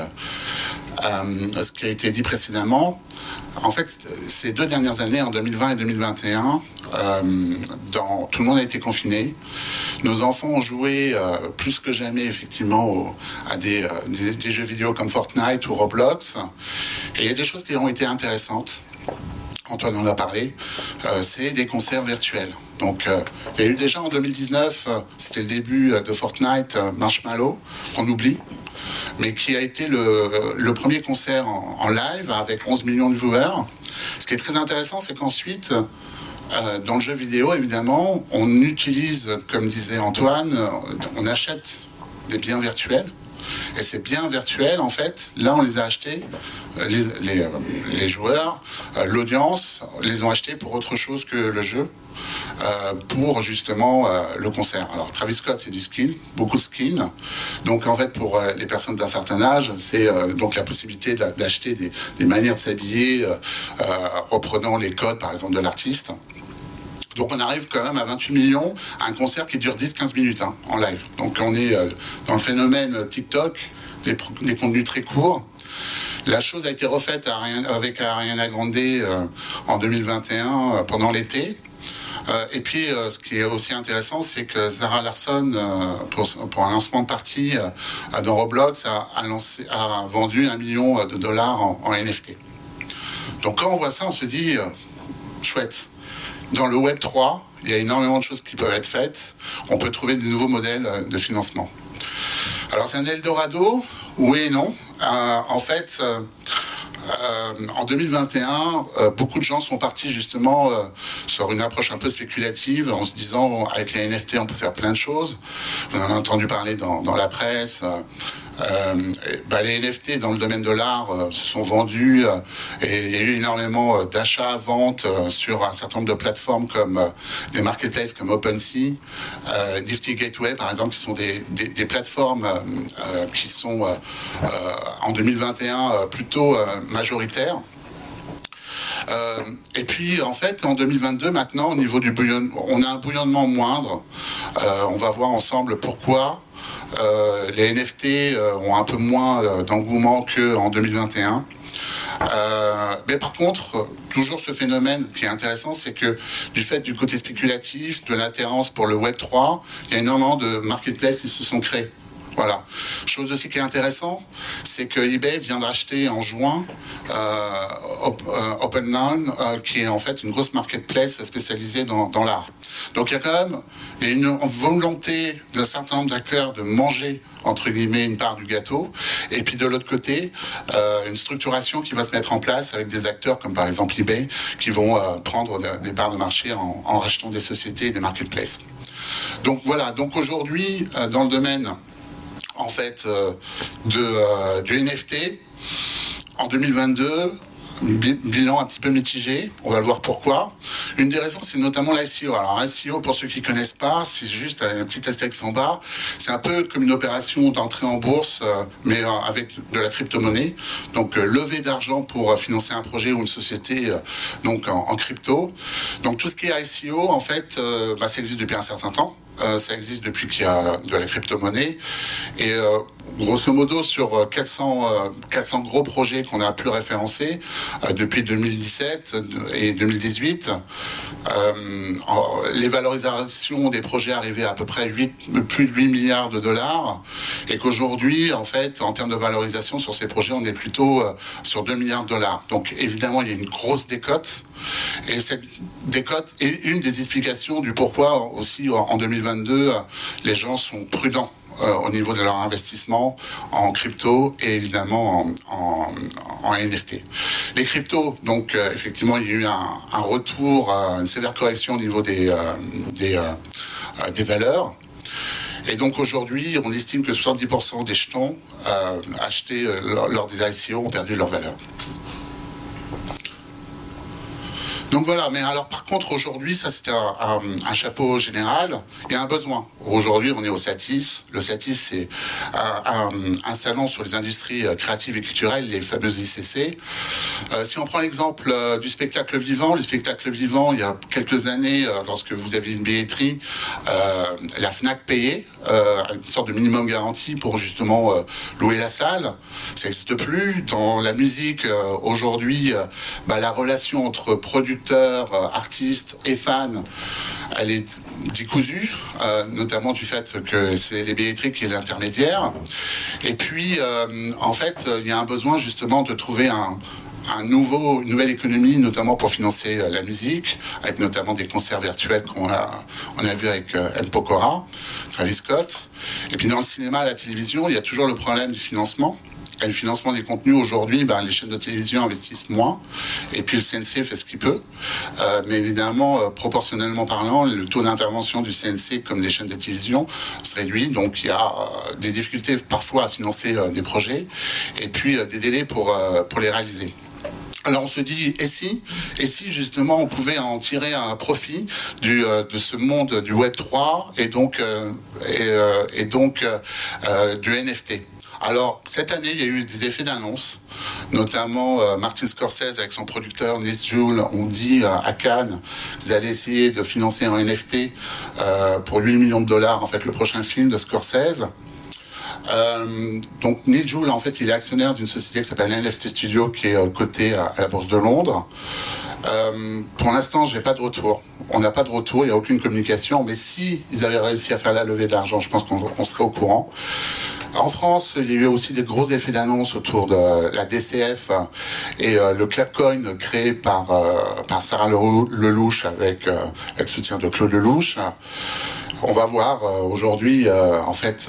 C: euh, ce qui a été dit précédemment, en fait, ces deux dernières années, en 2020 et 2021, dans, tout le monde a été confiné. Nos enfants ont joué plus que jamais, effectivement, à des, jeux vidéo comme Fortnite ou Roblox. Et il y a des choses qui ont été intéressantes. Antoine en a parlé, euh, c'est des concerts virtuels. Donc, euh, il y a eu déjà en 2019, euh, c'était le début de Fortnite, Marshmallow, qu'on oublie, mais qui a été le, premier concert en, live avec 11 millions de viewers. Ce qui est très intéressant, c'est qu'ensuite, dans le jeu vidéo, évidemment, on utilise, comme disait Antoine, on achète des biens virtuels Et ces biens virtuels, en fait, là, on les a achetés, les, les joueurs, l'audience, les ont achetés pour autre chose que le jeu. Euh, pour justement euh, le concert. Alors Travis Scott, c'est du skin, beaucoup de skin. Donc en fait, pour euh, les personnes d'un certain âge, c'est donc la possibilité d'acheter des, manières de s'habiller, reprenant les codes, par exemple, de l'artiste. Donc on arrive quand même à 28 millions, un concert qui dure 10-15 minutes hein, en live. Donc on est dans le phénomène TikTok, des, contenus très courts. La chose a été refaite avec Ariana Grande en 2021 pendant l'été. Euh, et puis, euh, ce qui est aussi intéressant, c'est que Zara Larson, euh, pour, un lancement de partie dans Roblox, a, vendu un million de dollars en, NFT. Donc, quand on voit ça, on se dit, chouette. Dans le Web 3, il y a énormément de choses qui peuvent être faites. On peut trouver de nouveaux modèles de financement. Alors, c'est un Eldorado? Oui et non. en fait, en 2021, euh, beaucoup de gens sont partis justement euh, sur une approche un peu spéculative en se disant avec les NFT on peut faire plein de choses. Vous en avez entendu parler dans, dans la presse. Euh, bah, les NFT dans le domaine de l'art euh, se sont vendus euh, et il y a eu énormément d'achats, ventes sur un certain nombre de plateformes comme des marketplaces comme OpenSea, Nifty Gateway par exemple, qui sont des, plateformes qui sont en 2021 plutôt majoritaires. et puis, en fait, en 2022, maintenant, au niveau du bouillonnement, on a un bouillonnement moindre. on va voir ensemble pourquoi. Euh, les NFT euh, ont un peu moins euh, d'engouement qu'en 2021. mais par contre, toujours ce phénomène qui est intéressant, c'est que du fait du côté spéculatif, de l'intérêt pour le Web 3, il y a énormément de marketplaces qui se sont créés. Voilà. Chose aussi qui est intéressant, c'est que eBay vient d'acheter en juin qui est en fait une grosse marketplace spécialisée dans, l'art. Donc il y a quand même une volonté d'un certain nombre d'acteurs de manger entre guillemets une part du gâteau, et puis de l'autre côté euh, une structuration qui va se mettre en place avec des acteurs comme par exemple eBay qui vont euh, prendre des parts de marché en, rachetant des sociétés et des marketplaces. Donc voilà. Donc aujourd'hui euh, dans le domaine en fait du NFT en 2022 bilan un petit peu mitigé. On va le voir pourquoi. Une des raisons, c'est notamment l'ICO. Alors, ICO, pour ceux qui ne connaissent pas, c'est juste un petit texte en bas. C'est un peu comme une opération d'entrée en bourse, euh, mais euh, avec de la crypto-monnaie. Donc, euh, lever d'argent pour financer un projet ou une société donc en, crypto. Donc, tout ce qui est ICO, en fait, bah, ça existe depuis un certain temps. ça existe depuis qu'il y a de la crypto-monnaie. Et grosso modo, sur 400, 400 gros projets qu'on a pu référencer, euh, depuis 2017 et 2018. Euh, les valorisations des projets arrivaient à peu près 8, plus de 8 milliards de dollars et qu'aujourd'hui, en fait, en termes de valorisation sur ces projets, on est plutôt euh, sur 2 milliards de dollars. Donc évidemment, il y a une grosse décote et cette décote est une des explications du pourquoi aussi en 2022, les gens sont prudents euh, au niveau de leur investissement en crypto et évidemment en, NFT. Les cryptos, donc euh, effectivement, il y a eu un, retour, euh, une sévère correction au niveau des, des, des valeurs. Et donc aujourd'hui, on estime que 70% des jetons achetés lors des ICO ont perdu leur valeur. Donc voilà, mais alors par contre aujourd'hui, ça c'était un, chapeau général, a un besoin. Aujourd'hui on est au Satis, le Satis c'est un, salon sur les industries euh, créatives et culturelles, les fameuses ICC. Euh, si on prend l'exemple euh, du spectacle vivant, le spectacle vivant, il y a quelques années, lorsque vous aviez une billetterie, la FNAC payait une sorte de minimum garantie pour justement louer la salle. Ça n'existe plus. Dans la musique, aujourd'hui, bah, la relation entre producteurs euh, artistes et fans, elle est décousue, euh, notamment du fait que c'est les billetteries qui est l'intermédiaire. Et puis, euh, en fait, il y a un besoin justement de trouver un, nouveau, une nouvelle économie, notamment pour financer la musique, avec notamment des concerts virtuels qu'on a, on vu avec M. Pokora, Travis Scott. Et puis dans le cinéma, la télévision, il y a toujours le problème du financement. Et le financement des contenus, aujourd'hui, ben, les chaînes de télévision investissent moins. Et puis le CNC fait ce qu'il peut. Euh, mais évidemment, euh, proportionnellement parlant, le taux d'intervention du CNC, comme des chaînes de télévision, se réduit. Donc il y a euh, des difficultés parfois à financer des projets. Et puis des délais pour, pour les réaliser. Alors on se dit, et si, et si justement on pouvait en tirer un profit du, de ce monde du Web 3 et donc, et, et, donc du NFT alors, cette année, il y a eu des effets d'annonce, notamment euh, Martin Scorsese avec son producteur Nick Joule ont dit euh, à Cannes, vous allez essayer de financer un NFT euh, pour 8 millions de dollars, en fait, le prochain film de Scorsese. donc Neil Joule, en fait, il est actionnaire d'une société qui s'appelle NFT Studio, qui est cotée à, la Bourse de Londres. pour l'instant, je n'ai pas de retour. On n'a pas de retour, il n'y a aucune communication. Mais si ils avaient réussi à faire la levée d'argent, je pense qu'on serait au courant. En France, il y a eu aussi des gros effets d'annonce autour de la DCF et euh, le Clapcoin créé par, euh, Sarah Lelouch avec, euh, avec le soutien de Claude Lelouch. On va voir aujourd'hui, en fait,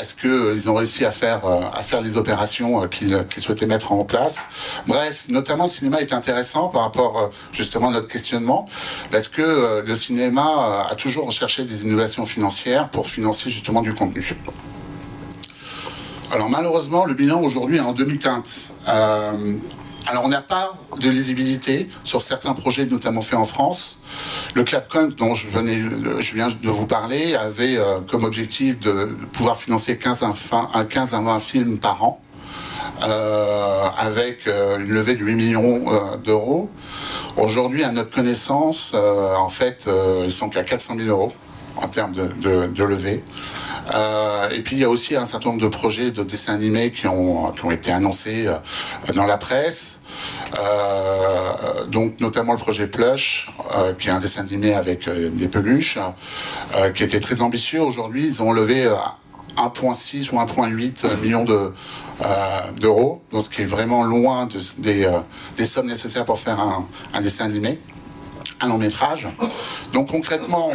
C: est-ce qu'ils ont réussi à faire, à faire les opérations qu'ils souhaitaient mettre en place. Bref, notamment le cinéma est intéressant par rapport justement à notre questionnement, parce que le cinéma a toujours recherché des innovations financières pour financer justement du contenu. Alors malheureusement, le bilan aujourd'hui est en demi-teinte. Euh, alors on n'a pas de lisibilité sur certains projets, notamment faits en France. Le ClapCon dont je, viens de vous parler avait euh, comme objectif de pouvoir financer 15 à, 15 à 20 films par an. Euh, avec une levée de 8 millions d'euros. Aujourd'hui, à notre connaissance, en fait, ils sont qu'à 400 000 euros en termes de levée. Euh, et puis il y a aussi un certain nombre de projets de dessins animés qui ont, été annoncés euh, dans la presse. Euh, donc notamment le projet Plush, qui est un dessin animé avec des peluches, qui était très ambitieux. Aujourd'hui, ils ont levé 1,6 ou 1,8 millions de, d'euros, donc ce qui est vraiment loin des, sommes nécessaires pour faire un, dessin animé, un long métrage. Donc concrètement,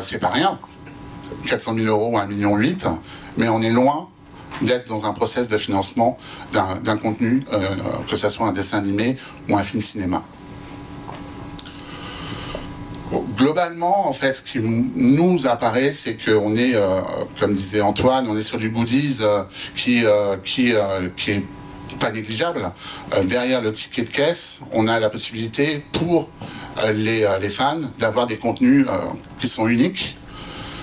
C: c'est pas rien. 400 000 euros ou 1,8 million, mais on est loin d'être dans un process de financement d'un contenu, euh, que ce soit un dessin animé ou un film cinéma. Globalement, en fait, ce qui nous apparaît, c'est qu'on est, euh, comme disait Antoine, on est sur du goodies euh, qui, qui, qui est pas négligeable. derrière le ticket de caisse, on a la possibilité pour les, les fans d'avoir des contenus qui sont uniques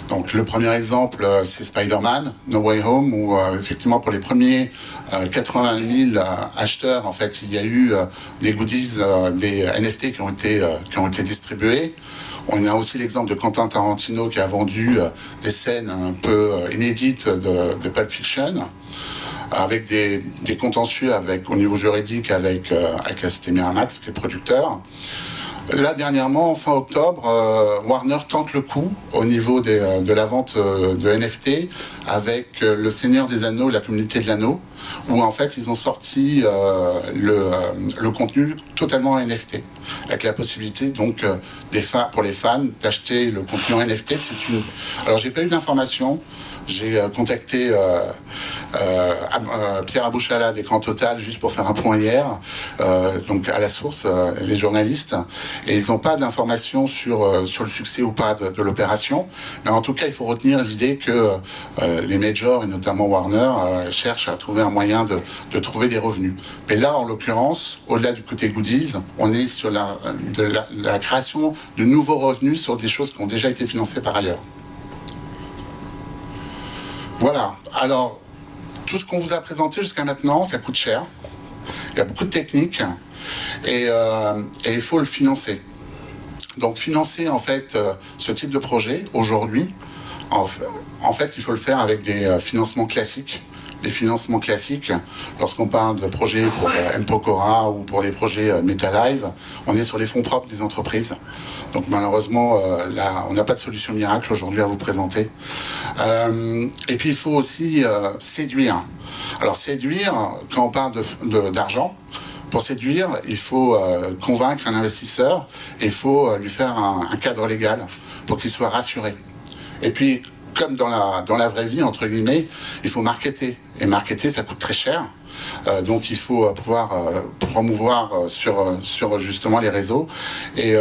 C: donc le premier exemple, euh, c'est Spider-Man, No Way Home, où euh, effectivement pour les premiers 80 euh, 000 acheteurs, en fait, il y a eu des goodies, des NFT qui ont été, qui ont été distribués. On a aussi l'exemple de Quentin Tarantino qui a vendu des scènes un peu inédites de, de Pulp Fiction avec des, des, contentieux avec, au niveau juridique avec, avec la société Miramax, qui est producteur. Là, dernièrement, fin octobre, euh, Warner tente le coup au niveau euh, de la vente euh, de NFT avec Le Seigneur des Anneaux, la communauté de l'anneau, où en fait ils ont sorti le, contenu totalement NFT, avec la possibilité donc des pour les fans d'acheter le contenu en NFT. C'est une. Alors j'ai pas eu d'informations. J'ai contacté euh, euh, Pierre Abouchala d'écran total juste pour faire un point hier, euh, donc à la source, les journalistes, et ils n'ont pas d'informations sur, sur le succès ou pas de, l'opération. Mais en tout cas, il faut retenir l'idée que les majors, et notamment Warner, cherchent à trouver un moyen de, de trouver des revenus. Mais là, en l'occurrence, au-delà du côté goodies, on est sur la, la création de nouveaux revenus sur des choses qui ont déjà été financées par ailleurs. Voilà. Alors, tout ce qu'on vous a présenté jusqu'à maintenant, ça coûte cher. Il y a beaucoup de techniques euh, et, il faut le financer. Donc financer en fait euh, ce type de projet aujourd'hui, en, fait il faut le faire avec des euh, financements classiques. Les financements classiques, lorsqu'on parle de projets pour Mpokora ou pour les projets MetaLive, on est sur les fonds propres des entreprises. Donc malheureusement, là, on n'a pas de solution miracle aujourd'hui à vous présenter. Euh, et puis il faut aussi euh, séduire. Alors séduire, quand on parle d'argent, pour séduire, il faut euh, convaincre un investisseur et il faut lui faire un, cadre légal pour qu'il soit rassuré. Et puis, comme dans la, dans la vraie vie, entre guillemets, il faut marketer. Et marketer, ça coûte très cher. Euh, donc il faut pouvoir euh, promouvoir euh, sur, sur justement les réseaux. Et,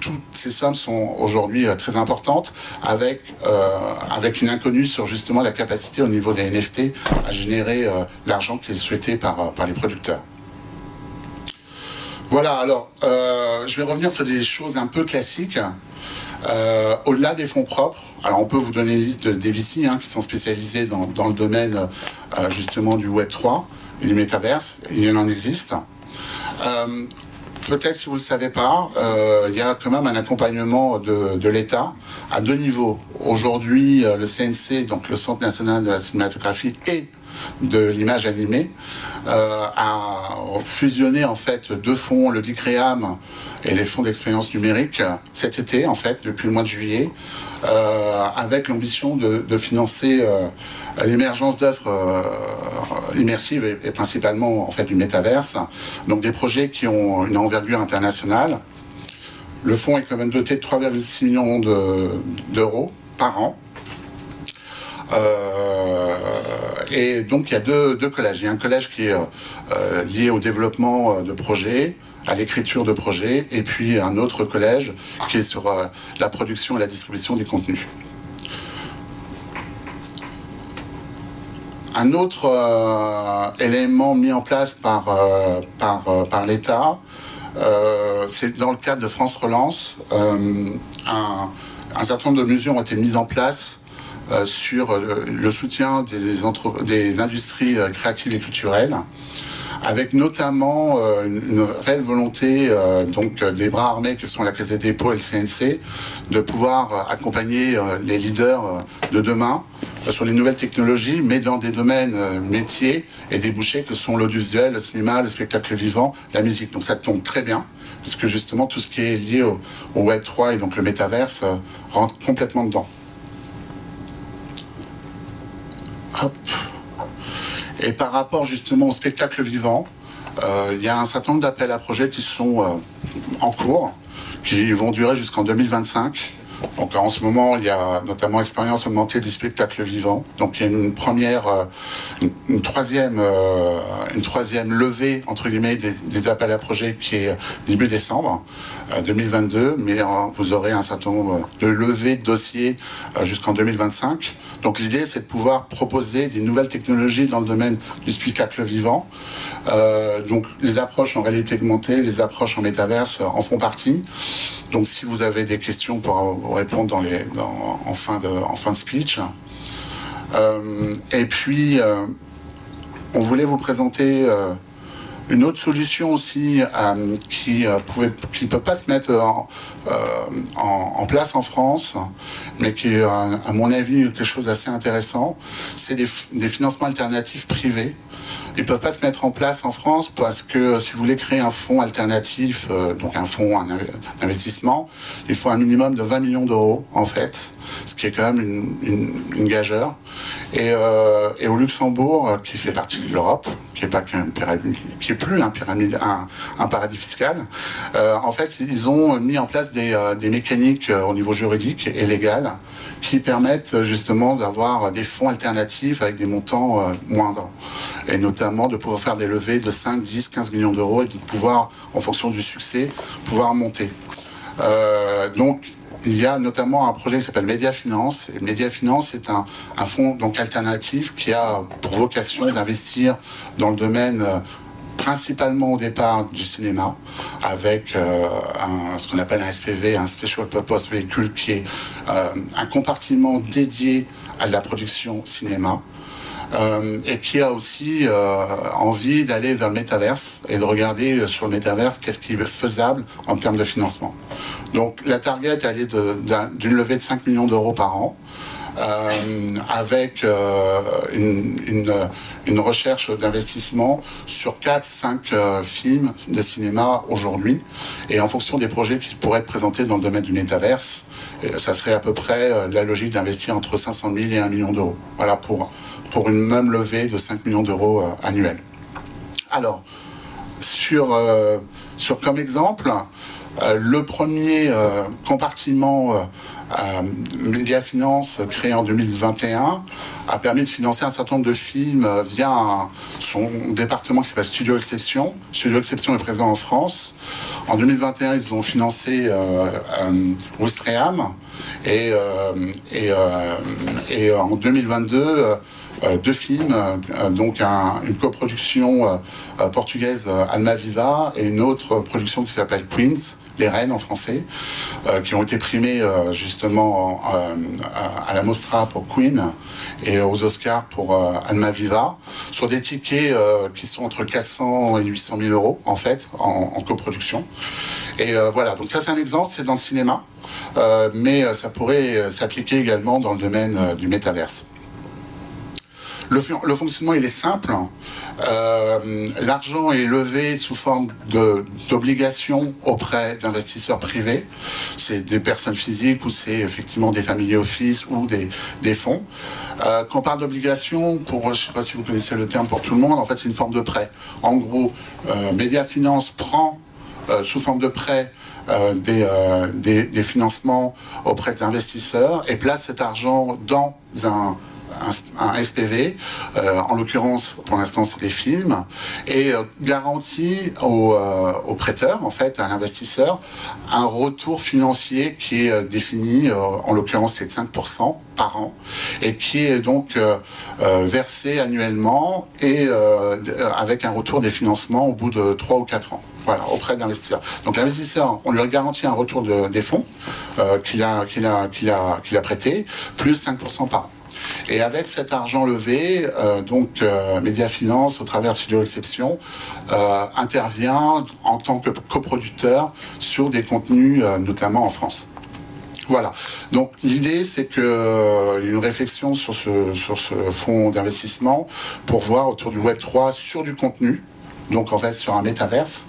C: toutes ces sommes sont aujourd'hui très importantes avec, avec une inconnue sur justement la capacité au niveau des NFT à générer l'argent qui est souhaité par, par les producteurs. Voilà, alors je vais revenir sur des choses un peu classiques. Euh, au-delà des fonds propres, alors on peut vous donner une liste des VC hein, qui sont spécialisés dans, le domaine euh, justement du Web 3 et du métaverse. Il en existe. Euh, peut-être si vous ne le savez pas, il y a quand même un accompagnement de, de l'État à deux niveaux. Aujourd'hui, le CNC, donc le Centre national de la cinématographie, et de l'image animée, euh, a fusionné en fait deux fonds, le DICREAM et les fonds d'expérience numérique, cet été en fait, depuis le mois de juillet, euh, avec l'ambition de, financer euh, l'émergence d'œuvres immersives et, principalement en fait du métaverse, donc des projets qui ont une envergure internationale. Le fonds est quand même doté de 3,6 millions d'euros par an. Euh, et donc il y a deux, collèges. Il y a un collège qui est euh, lié au développement euh, de projets, à l'écriture de projets, et puis un autre collège qui est sur la production et la distribution des contenus. Un autre élément mis en place par, par, l'État, c'est dans le cadre de France Relance, un, certain nombre de mesures ont été mises en place sur euh, le soutien des, industries euh, créatives et culturelles avec notamment une réelle volonté donc des bras armés qui sont la Caisse des dépôts et le CNC de pouvoir accompagner les leaders de demain sur les nouvelles technologies, mais dans des domaines métiers et débouchés que sont l'audiovisuel, le cinéma, le spectacle vivant, la musique. Donc ça tombe très bien, parce que justement tout ce qui est lié au, au Web 3 et donc le métaverse rentre complètement dedans. Et par rapport justement au spectacle vivant, euh, il y a un certain nombre d'appels à projets qui sont euh, en cours, qui vont durer jusqu'en 2025. Donc en ce moment, il y a notamment expérience augmentée du spectacle vivant. Donc il y a une première, euh, une, troisième, euh, une troisième levée entre guillemets des, appels à projets qui est début décembre 2022. Euh, Mais vous aurez un certain nombre de levées de dossiers jusqu'en 2025. Donc l'idée, c'est de pouvoir proposer des nouvelles technologies dans le domaine du spectacle vivant. Donc les approches en réalité augmentée, les approches en métaverse en font partie. Donc si vous avez des questions pour répondre dans les, en, fin de, en fin de speech. Euh, et puis, euh, on voulait vous présenter euh, une autre solution aussi qui pouvait, qui ne peut pas se mettre en, en, place en France, mais qui est, à mon avis, quelque chose d'assez intéressant. C'est des financements alternatifs privés ils ne peuvent pas se mettre en place en France parce que si vous voulez créer un fonds alternatif, euh, donc un fonds d'investissement, il faut un minimum de 20 millions d'euros en fait, ce qui est quand même une, une, gageure. Et, euh, et, au Luxembourg, euh, qui fait partie de l'Europe, qui est pas qu'un qui est plus un, pyramide, un paradis fiscal, en fait, ils ont mis en place des, des mécaniques au niveau juridique et légal qui permettent justement d'avoir des fonds alternatifs avec des montants euh, moindres. Et notamment de pouvoir faire des levées de 5, 10, 15 millions d'euros et de pouvoir, en fonction du succès, pouvoir monter. Euh, donc, il y a notamment un projet qui s'appelle Média Finance. Et Média Finance est un, fonds donc alternatif qui a pour vocation d'investir dans le domaine euh, principalement au départ du cinéma, avec euh, ce qu'on appelle un SPV, un Special Purpose Véhicule, qui est euh, un compartiment dédié à la production cinéma. Euh, et qui a aussi envie d'aller vers le métaverse et de regarder sur le métaverse qu'est-ce qui est faisable en termes de financement. Donc la target, elle est d'une levée de 5 millions d'euros par an. Euh, avec euh, une, recherche d'investissement sur 4-5 euh, films de cinéma aujourd'hui. Et en fonction des projets qui pourraient être présentés dans le domaine du métaverse, ça serait à peu près la logique d'investir entre 500 000 et 1 million d'euros. Voilà pour, pour une même levée de 5 millions d'euros annuels. Alors, sur, sur comme exemple, le premier compartiment Média Finance, créé en 2021, a permis de financer un certain nombre de films via son département qui s'appelle Studio Exception. Studio Exception est présent en France. En 2021, ils ont financé euh, et, et, et, en 2022, deux films, donc une coproduction portugaise Almaviva et une autre production qui s'appelle Queens les reines en français, euh, qui ont été primées euh, justement euh, à la Mostra pour Queen et aux Oscars pour Alma Viva, sur des tickets qui sont entre 400 et 800 000 euros en fait, en, coproduction. Et voilà, donc ça c'est un exemple, c'est dans le cinéma, mais ça pourrait s'appliquer également dans le domaine du métaverse. Le, fonctionnement, il est simple. Euh, l'argent est levé sous forme d'obligations auprès d'investisseurs privés. C'est des personnes physiques ou c'est effectivement des familles office ou des, des fonds. Euh, quand on parle d'obligations, pour, je ne sais pas si vous connaissez le terme pour tout le monde, en fait c'est une forme de prêt. En gros, euh, Média Finance prend sous forme de prêt des, des, financements auprès d'investisseurs et place cet argent dans un, un, SPV, euh, en l'occurrence pour l'instant c'est des films, et euh, garantit au, euh, au, prêteur, en fait, à l'investisseur, un retour financier qui est défini, en l'occurrence c'est de 5% par an, et qui est donc versé annuellement et avec un retour des financements au bout de 3 ou 4 ans voilà, auprès d'investisseurs. Donc l'investisseur, on lui garantit un retour de, des fonds a, a, qu'il a, qu'il a prêté, plus 5% par an. Et avec cet argent levé, euh, donc euh, Média Finance, au travers de Studio Exception, euh, intervient en tant que coproducteur sur des contenus, notamment en France. Voilà. Donc l'idée, c'est que une réflexion sur ce, sur ce fonds d'investissement pour voir autour du Web 3 sur du contenu, donc en fait sur un métaverse,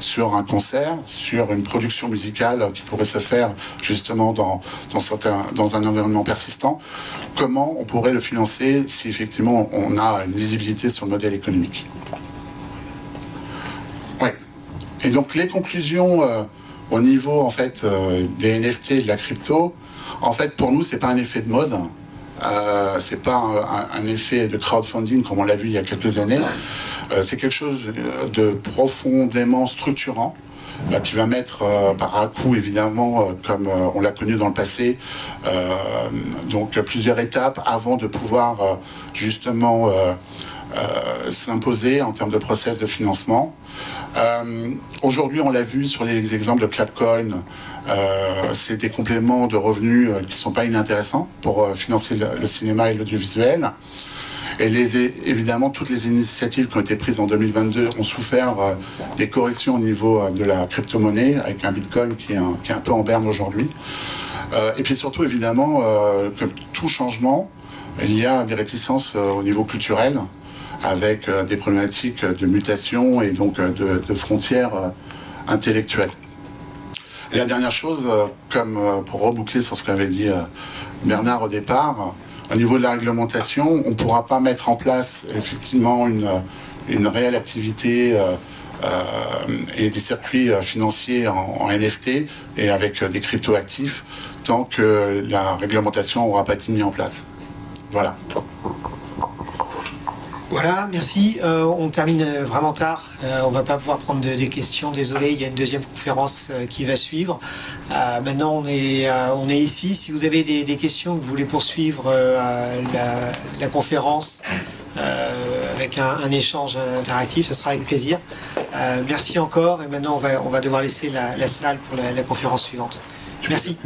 C: sur un concert, sur une production musicale qui pourrait se faire justement dans, un environnement persistant, comment on pourrait le financer si effectivement on a une lisibilité sur le modèle économique? Oui. Et donc les conclusions euh, au niveau en fait euh, des NFT et de la crypto, en fait pour nous c'est pas un effet de mode. Euh, c'est pas un, effet de crowdfunding comme on l'a vu il y a quelques années. Euh, c'est quelque chose de profondément structurant euh, qui va mettre euh, par un coup évidemment comme on l'a connu dans le passé donc plusieurs étapes avant de pouvoir justement s'imposer en termes de process de financement. Aujourd'hui, on l'a vu sur les exemples de Clapcoin, c'est des compléments de revenus qui ne sont pas inintéressants pour financer le cinéma et l'audiovisuel. Et évidemment, toutes les initiatives qui ont été prises en 2022 ont souffert euh, des corrections au niveau euh, de la crypto-monnaie, avec un Bitcoin qui est un, peu en berne aujourd'hui. Euh, et puis surtout, évidemment, comme tout changement, il y a des réticences au niveau culturel, avec des problématiques de mutation et donc de, de frontières intellectuelles. Et la dernière chose, comme pour reboucler sur ce qu'avait dit Bernard au départ, au niveau de la réglementation, on ne pourra pas mettre en place effectivement une, une réelle activité euh, euh, et des circuits euh, financiers en, NFT et avec des cryptoactifs tant que la réglementation n'aura pas été mise en place. Voilà.
A: Voilà, merci. Euh, on termine vraiment tard. Euh, on va pas pouvoir prendre des questions. Désolé, il y a une deuxième conférence euh, qui va suivre. maintenant, on est, ici. Si vous avez des, questions que vous voulez poursuivre la, conférence avec un, échange interactif, ce sera avec plaisir. merci encore. Et maintenant, on va, devoir laisser la, salle pour la conférence suivante. Merci.